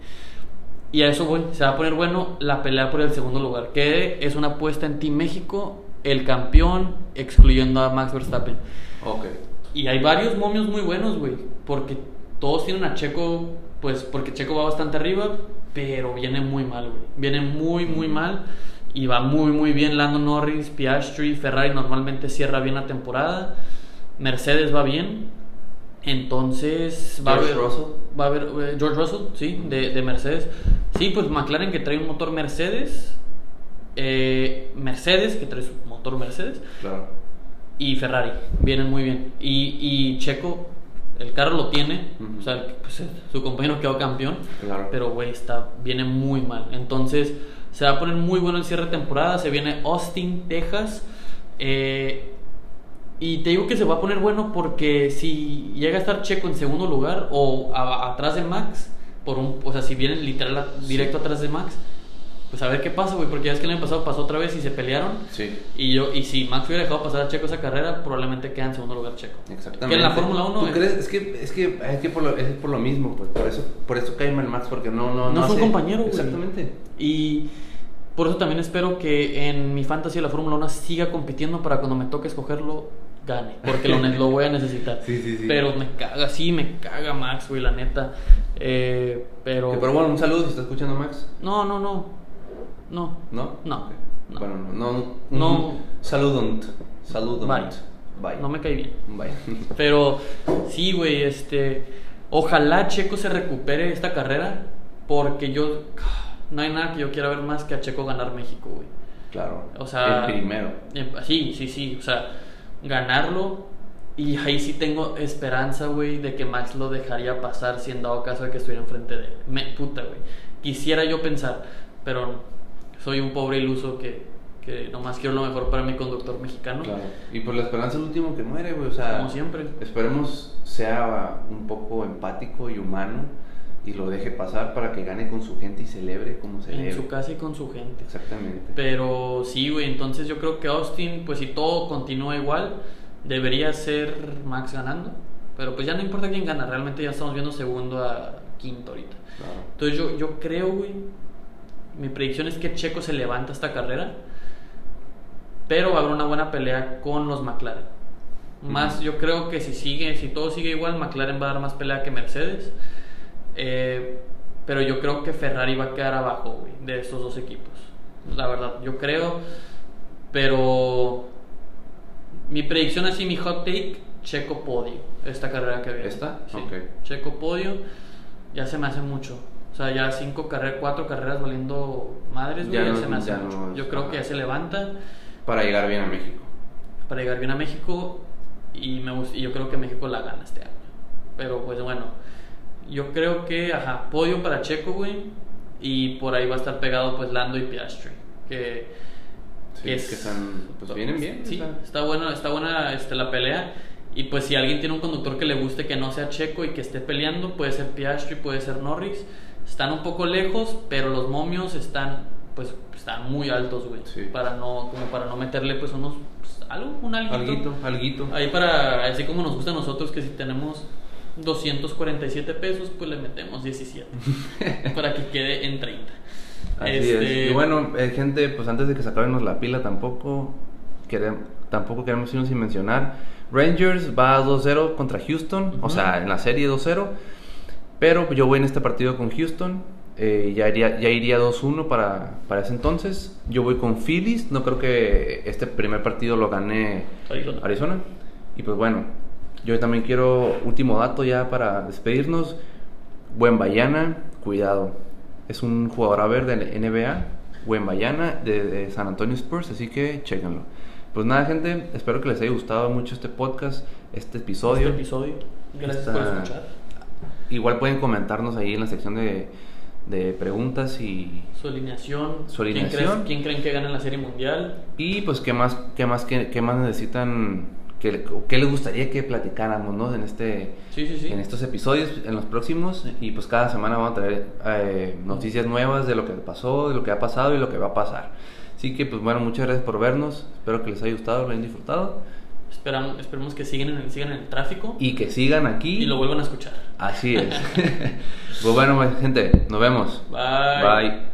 Y a eso voy, se va a poner bueno la pelea por el segundo lugar, que es una apuesta en Team México, el campeón, excluyendo a Max Verstappen. Ok. Y hay varios momios muy buenos, güey, porque todos tienen a Checo, pues porque Checo va bastante arriba, pero viene muy mal, güey. Viene muy, muy mal y va muy, muy bien Lando Norris, Piastri, Ferrari normalmente cierra bien la temporada, Mercedes va bien, entonces va George a haber, Russell. va a haber eh, George Russell, sí, de, de Mercedes. Sí, pues McLaren que trae un motor Mercedes, eh, Mercedes que trae su motor Mercedes Claro. y Ferrari vienen muy bien. Y, y Checo, el carro lo tiene, o sea, pues, su compañero quedó campeón, Claro. pero güey, está, viene muy mal. Entonces, se va a poner muy bueno el cierre de temporada. Se viene Austin, Texas. eh, y te digo que se va a poner bueno porque si llega a estar Checo en segundo lugar o a- atrás de Max, por un, o sea, si vienen literal a- directo atrás de Max, pues a ver qué pasa, güey, porque ya es que el año pasado pasó otra vez y se pelearon. Sí. Y yo y si Max hubiera dejado pasar a Checo esa carrera, probablemente queda en segundo lugar Checo. Exactamente. Que en la Fórmula 1 ¿Tú es- crees? Es que, es que, es que por, lo, es por lo mismo, pues. Por eso, por eso cae mal Max, porque no, no, No son hace- compañeros, güey. Exactamente. Y por eso también espero que en mi fantasy de la Fórmula 1 siga compitiendo para cuando me toque escogerlo, gane. Porque lo, voy a necesitar. Sí, sí, sí. Pero me caga, sí, me caga Max, güey, la neta. Eh, pero... Pero bueno, un saludo si está escuchando Max. No, no, no. No. ¿No? No. Ok. No. Bueno, no. No. No. un Saludunt. Saludunt. Bye. Bye. No me cae bien. Bye. Pero sí, güey, este. Ojalá Checo se recupere esta carrera. Porque yo. No hay nada que yo quiera ver más que a Checo ganar México, güey. claro. O sea. El primero. eh, Sí, sí, sí. O sea, ganarlo. Y ahí sí tengo esperanza, güey, de que Max lo dejaría pasar si en dado caso de que estuviera enfrente de él. Me, puta, güey. Quisiera yo pensar, pero soy un pobre iluso que, que nomás quiero lo mejor para mi conductor mexicano. Claro. Y por la esperanza el último que muere, güey. O sea. Como siempre. Esperemos sea un poco empático y humano y lo deje pasar para que gane con su gente y celebre como celebre. En su casa y con su gente. Exactamente. Pero sí, güey, entonces yo creo que Austin, pues si todo continúa igual, debería ser Max ganando. Pero pues ya no importa quién gana, realmente ya estamos viendo segundo a quinto ahorita. Claro. Entonces yo, yo creo, güey, mi predicción es que Checo se levanta esta carrera, pero va a haber una buena pelea con los McLaren. Más, yo creo que si sigue, si todo sigue igual, McLaren va a dar más pelea que Mercedes. Eh, pero yo creo que Ferrari va a quedar abajo, güey, de estos dos equipos. La verdad, yo creo. Pero mi predicción así, mi hot take, Checo podio. Esta carrera que viene. ¿Esta? Sí. Ok. Checo podio. Ya se me hace mucho. O sea, ya cinco carreras, cuatro carreras valiendo madres, güey. Ya Ya, no- se me hace mucho. no- yo creo que ya se levanta Para llegar bien a México. para llegar bien a México y me y yo creo que México la gana este año. Pero pues bueno, yo creo que, ajá, podio para Checo, güey. y por ahí va a estar pegado pues Lando y Piastri, que, Sí, que están, pues vienen bien. Sí, está- está buena, está buena este, la pelea. Y pues si alguien tiene un conductor que le guste que no sea Checo y que esté peleando, puede ser Piastri, puede ser Norris. Están un poco lejos, pero los momios están pues están muy altos, güey. Sí. Para no como para no meterle pues unos pues, algo, un alguito. Alguito, alguito. Ahí para así como nos gusta a nosotros que si tenemos 247 pesos, pues le metemos 17 para que quede en 30. Así Este, es. Y bueno, eh, gente, pues antes de que se acabemos la pila, tampoco queremos, tampoco queremos irnos sin mencionar. Rangers va 2-0 contra Houston, o Ujú. sea, en la serie 2-0. Pero yo voy en este partido con Houston. eh, ya iría, ya iría 2-1 para, para ese entonces. Yo voy con Phillies. No creo que este primer partido lo gane Arizona. Arizona. Y pues bueno, yo también quiero, último dato ya para despedirnos. Buen Bayana, cuidado. Es un jugador a ver de NBA. Buen Bayana de, de San Antonio Spurs, así que chéquenlo. Pues nada, gente, espero que les haya gustado mucho este podcast, este episodio. Este episodio. Gracias Esta- por escuchar. Igual pueden comentarnos ahí en la sección de, de preguntas y, Su alineación. Su ¿Quién alineación. crees- ¿Quién, creen que gana la Serie Mundial? y pues qué más, qué más, qué, qué más necesitan, qué, qué les gustaría que platicáramos, ¿no? En este, Sí, sí, sí. en estos episodios, en los próximos, y pues cada semana vamos a traer eh, noticias nuevas de lo que pasó, de lo que ha pasado y lo que va a pasar. Así que pues bueno, muchas gracias por vernos, espero que les haya gustado, lo hayan disfrutado Esperamos, esperemos que sigan en, el, sigan en el tráfico y que sigan aquí. y lo vuelvan a escuchar. Así es. pues bueno, gente, nos vemos. Bye. Bye.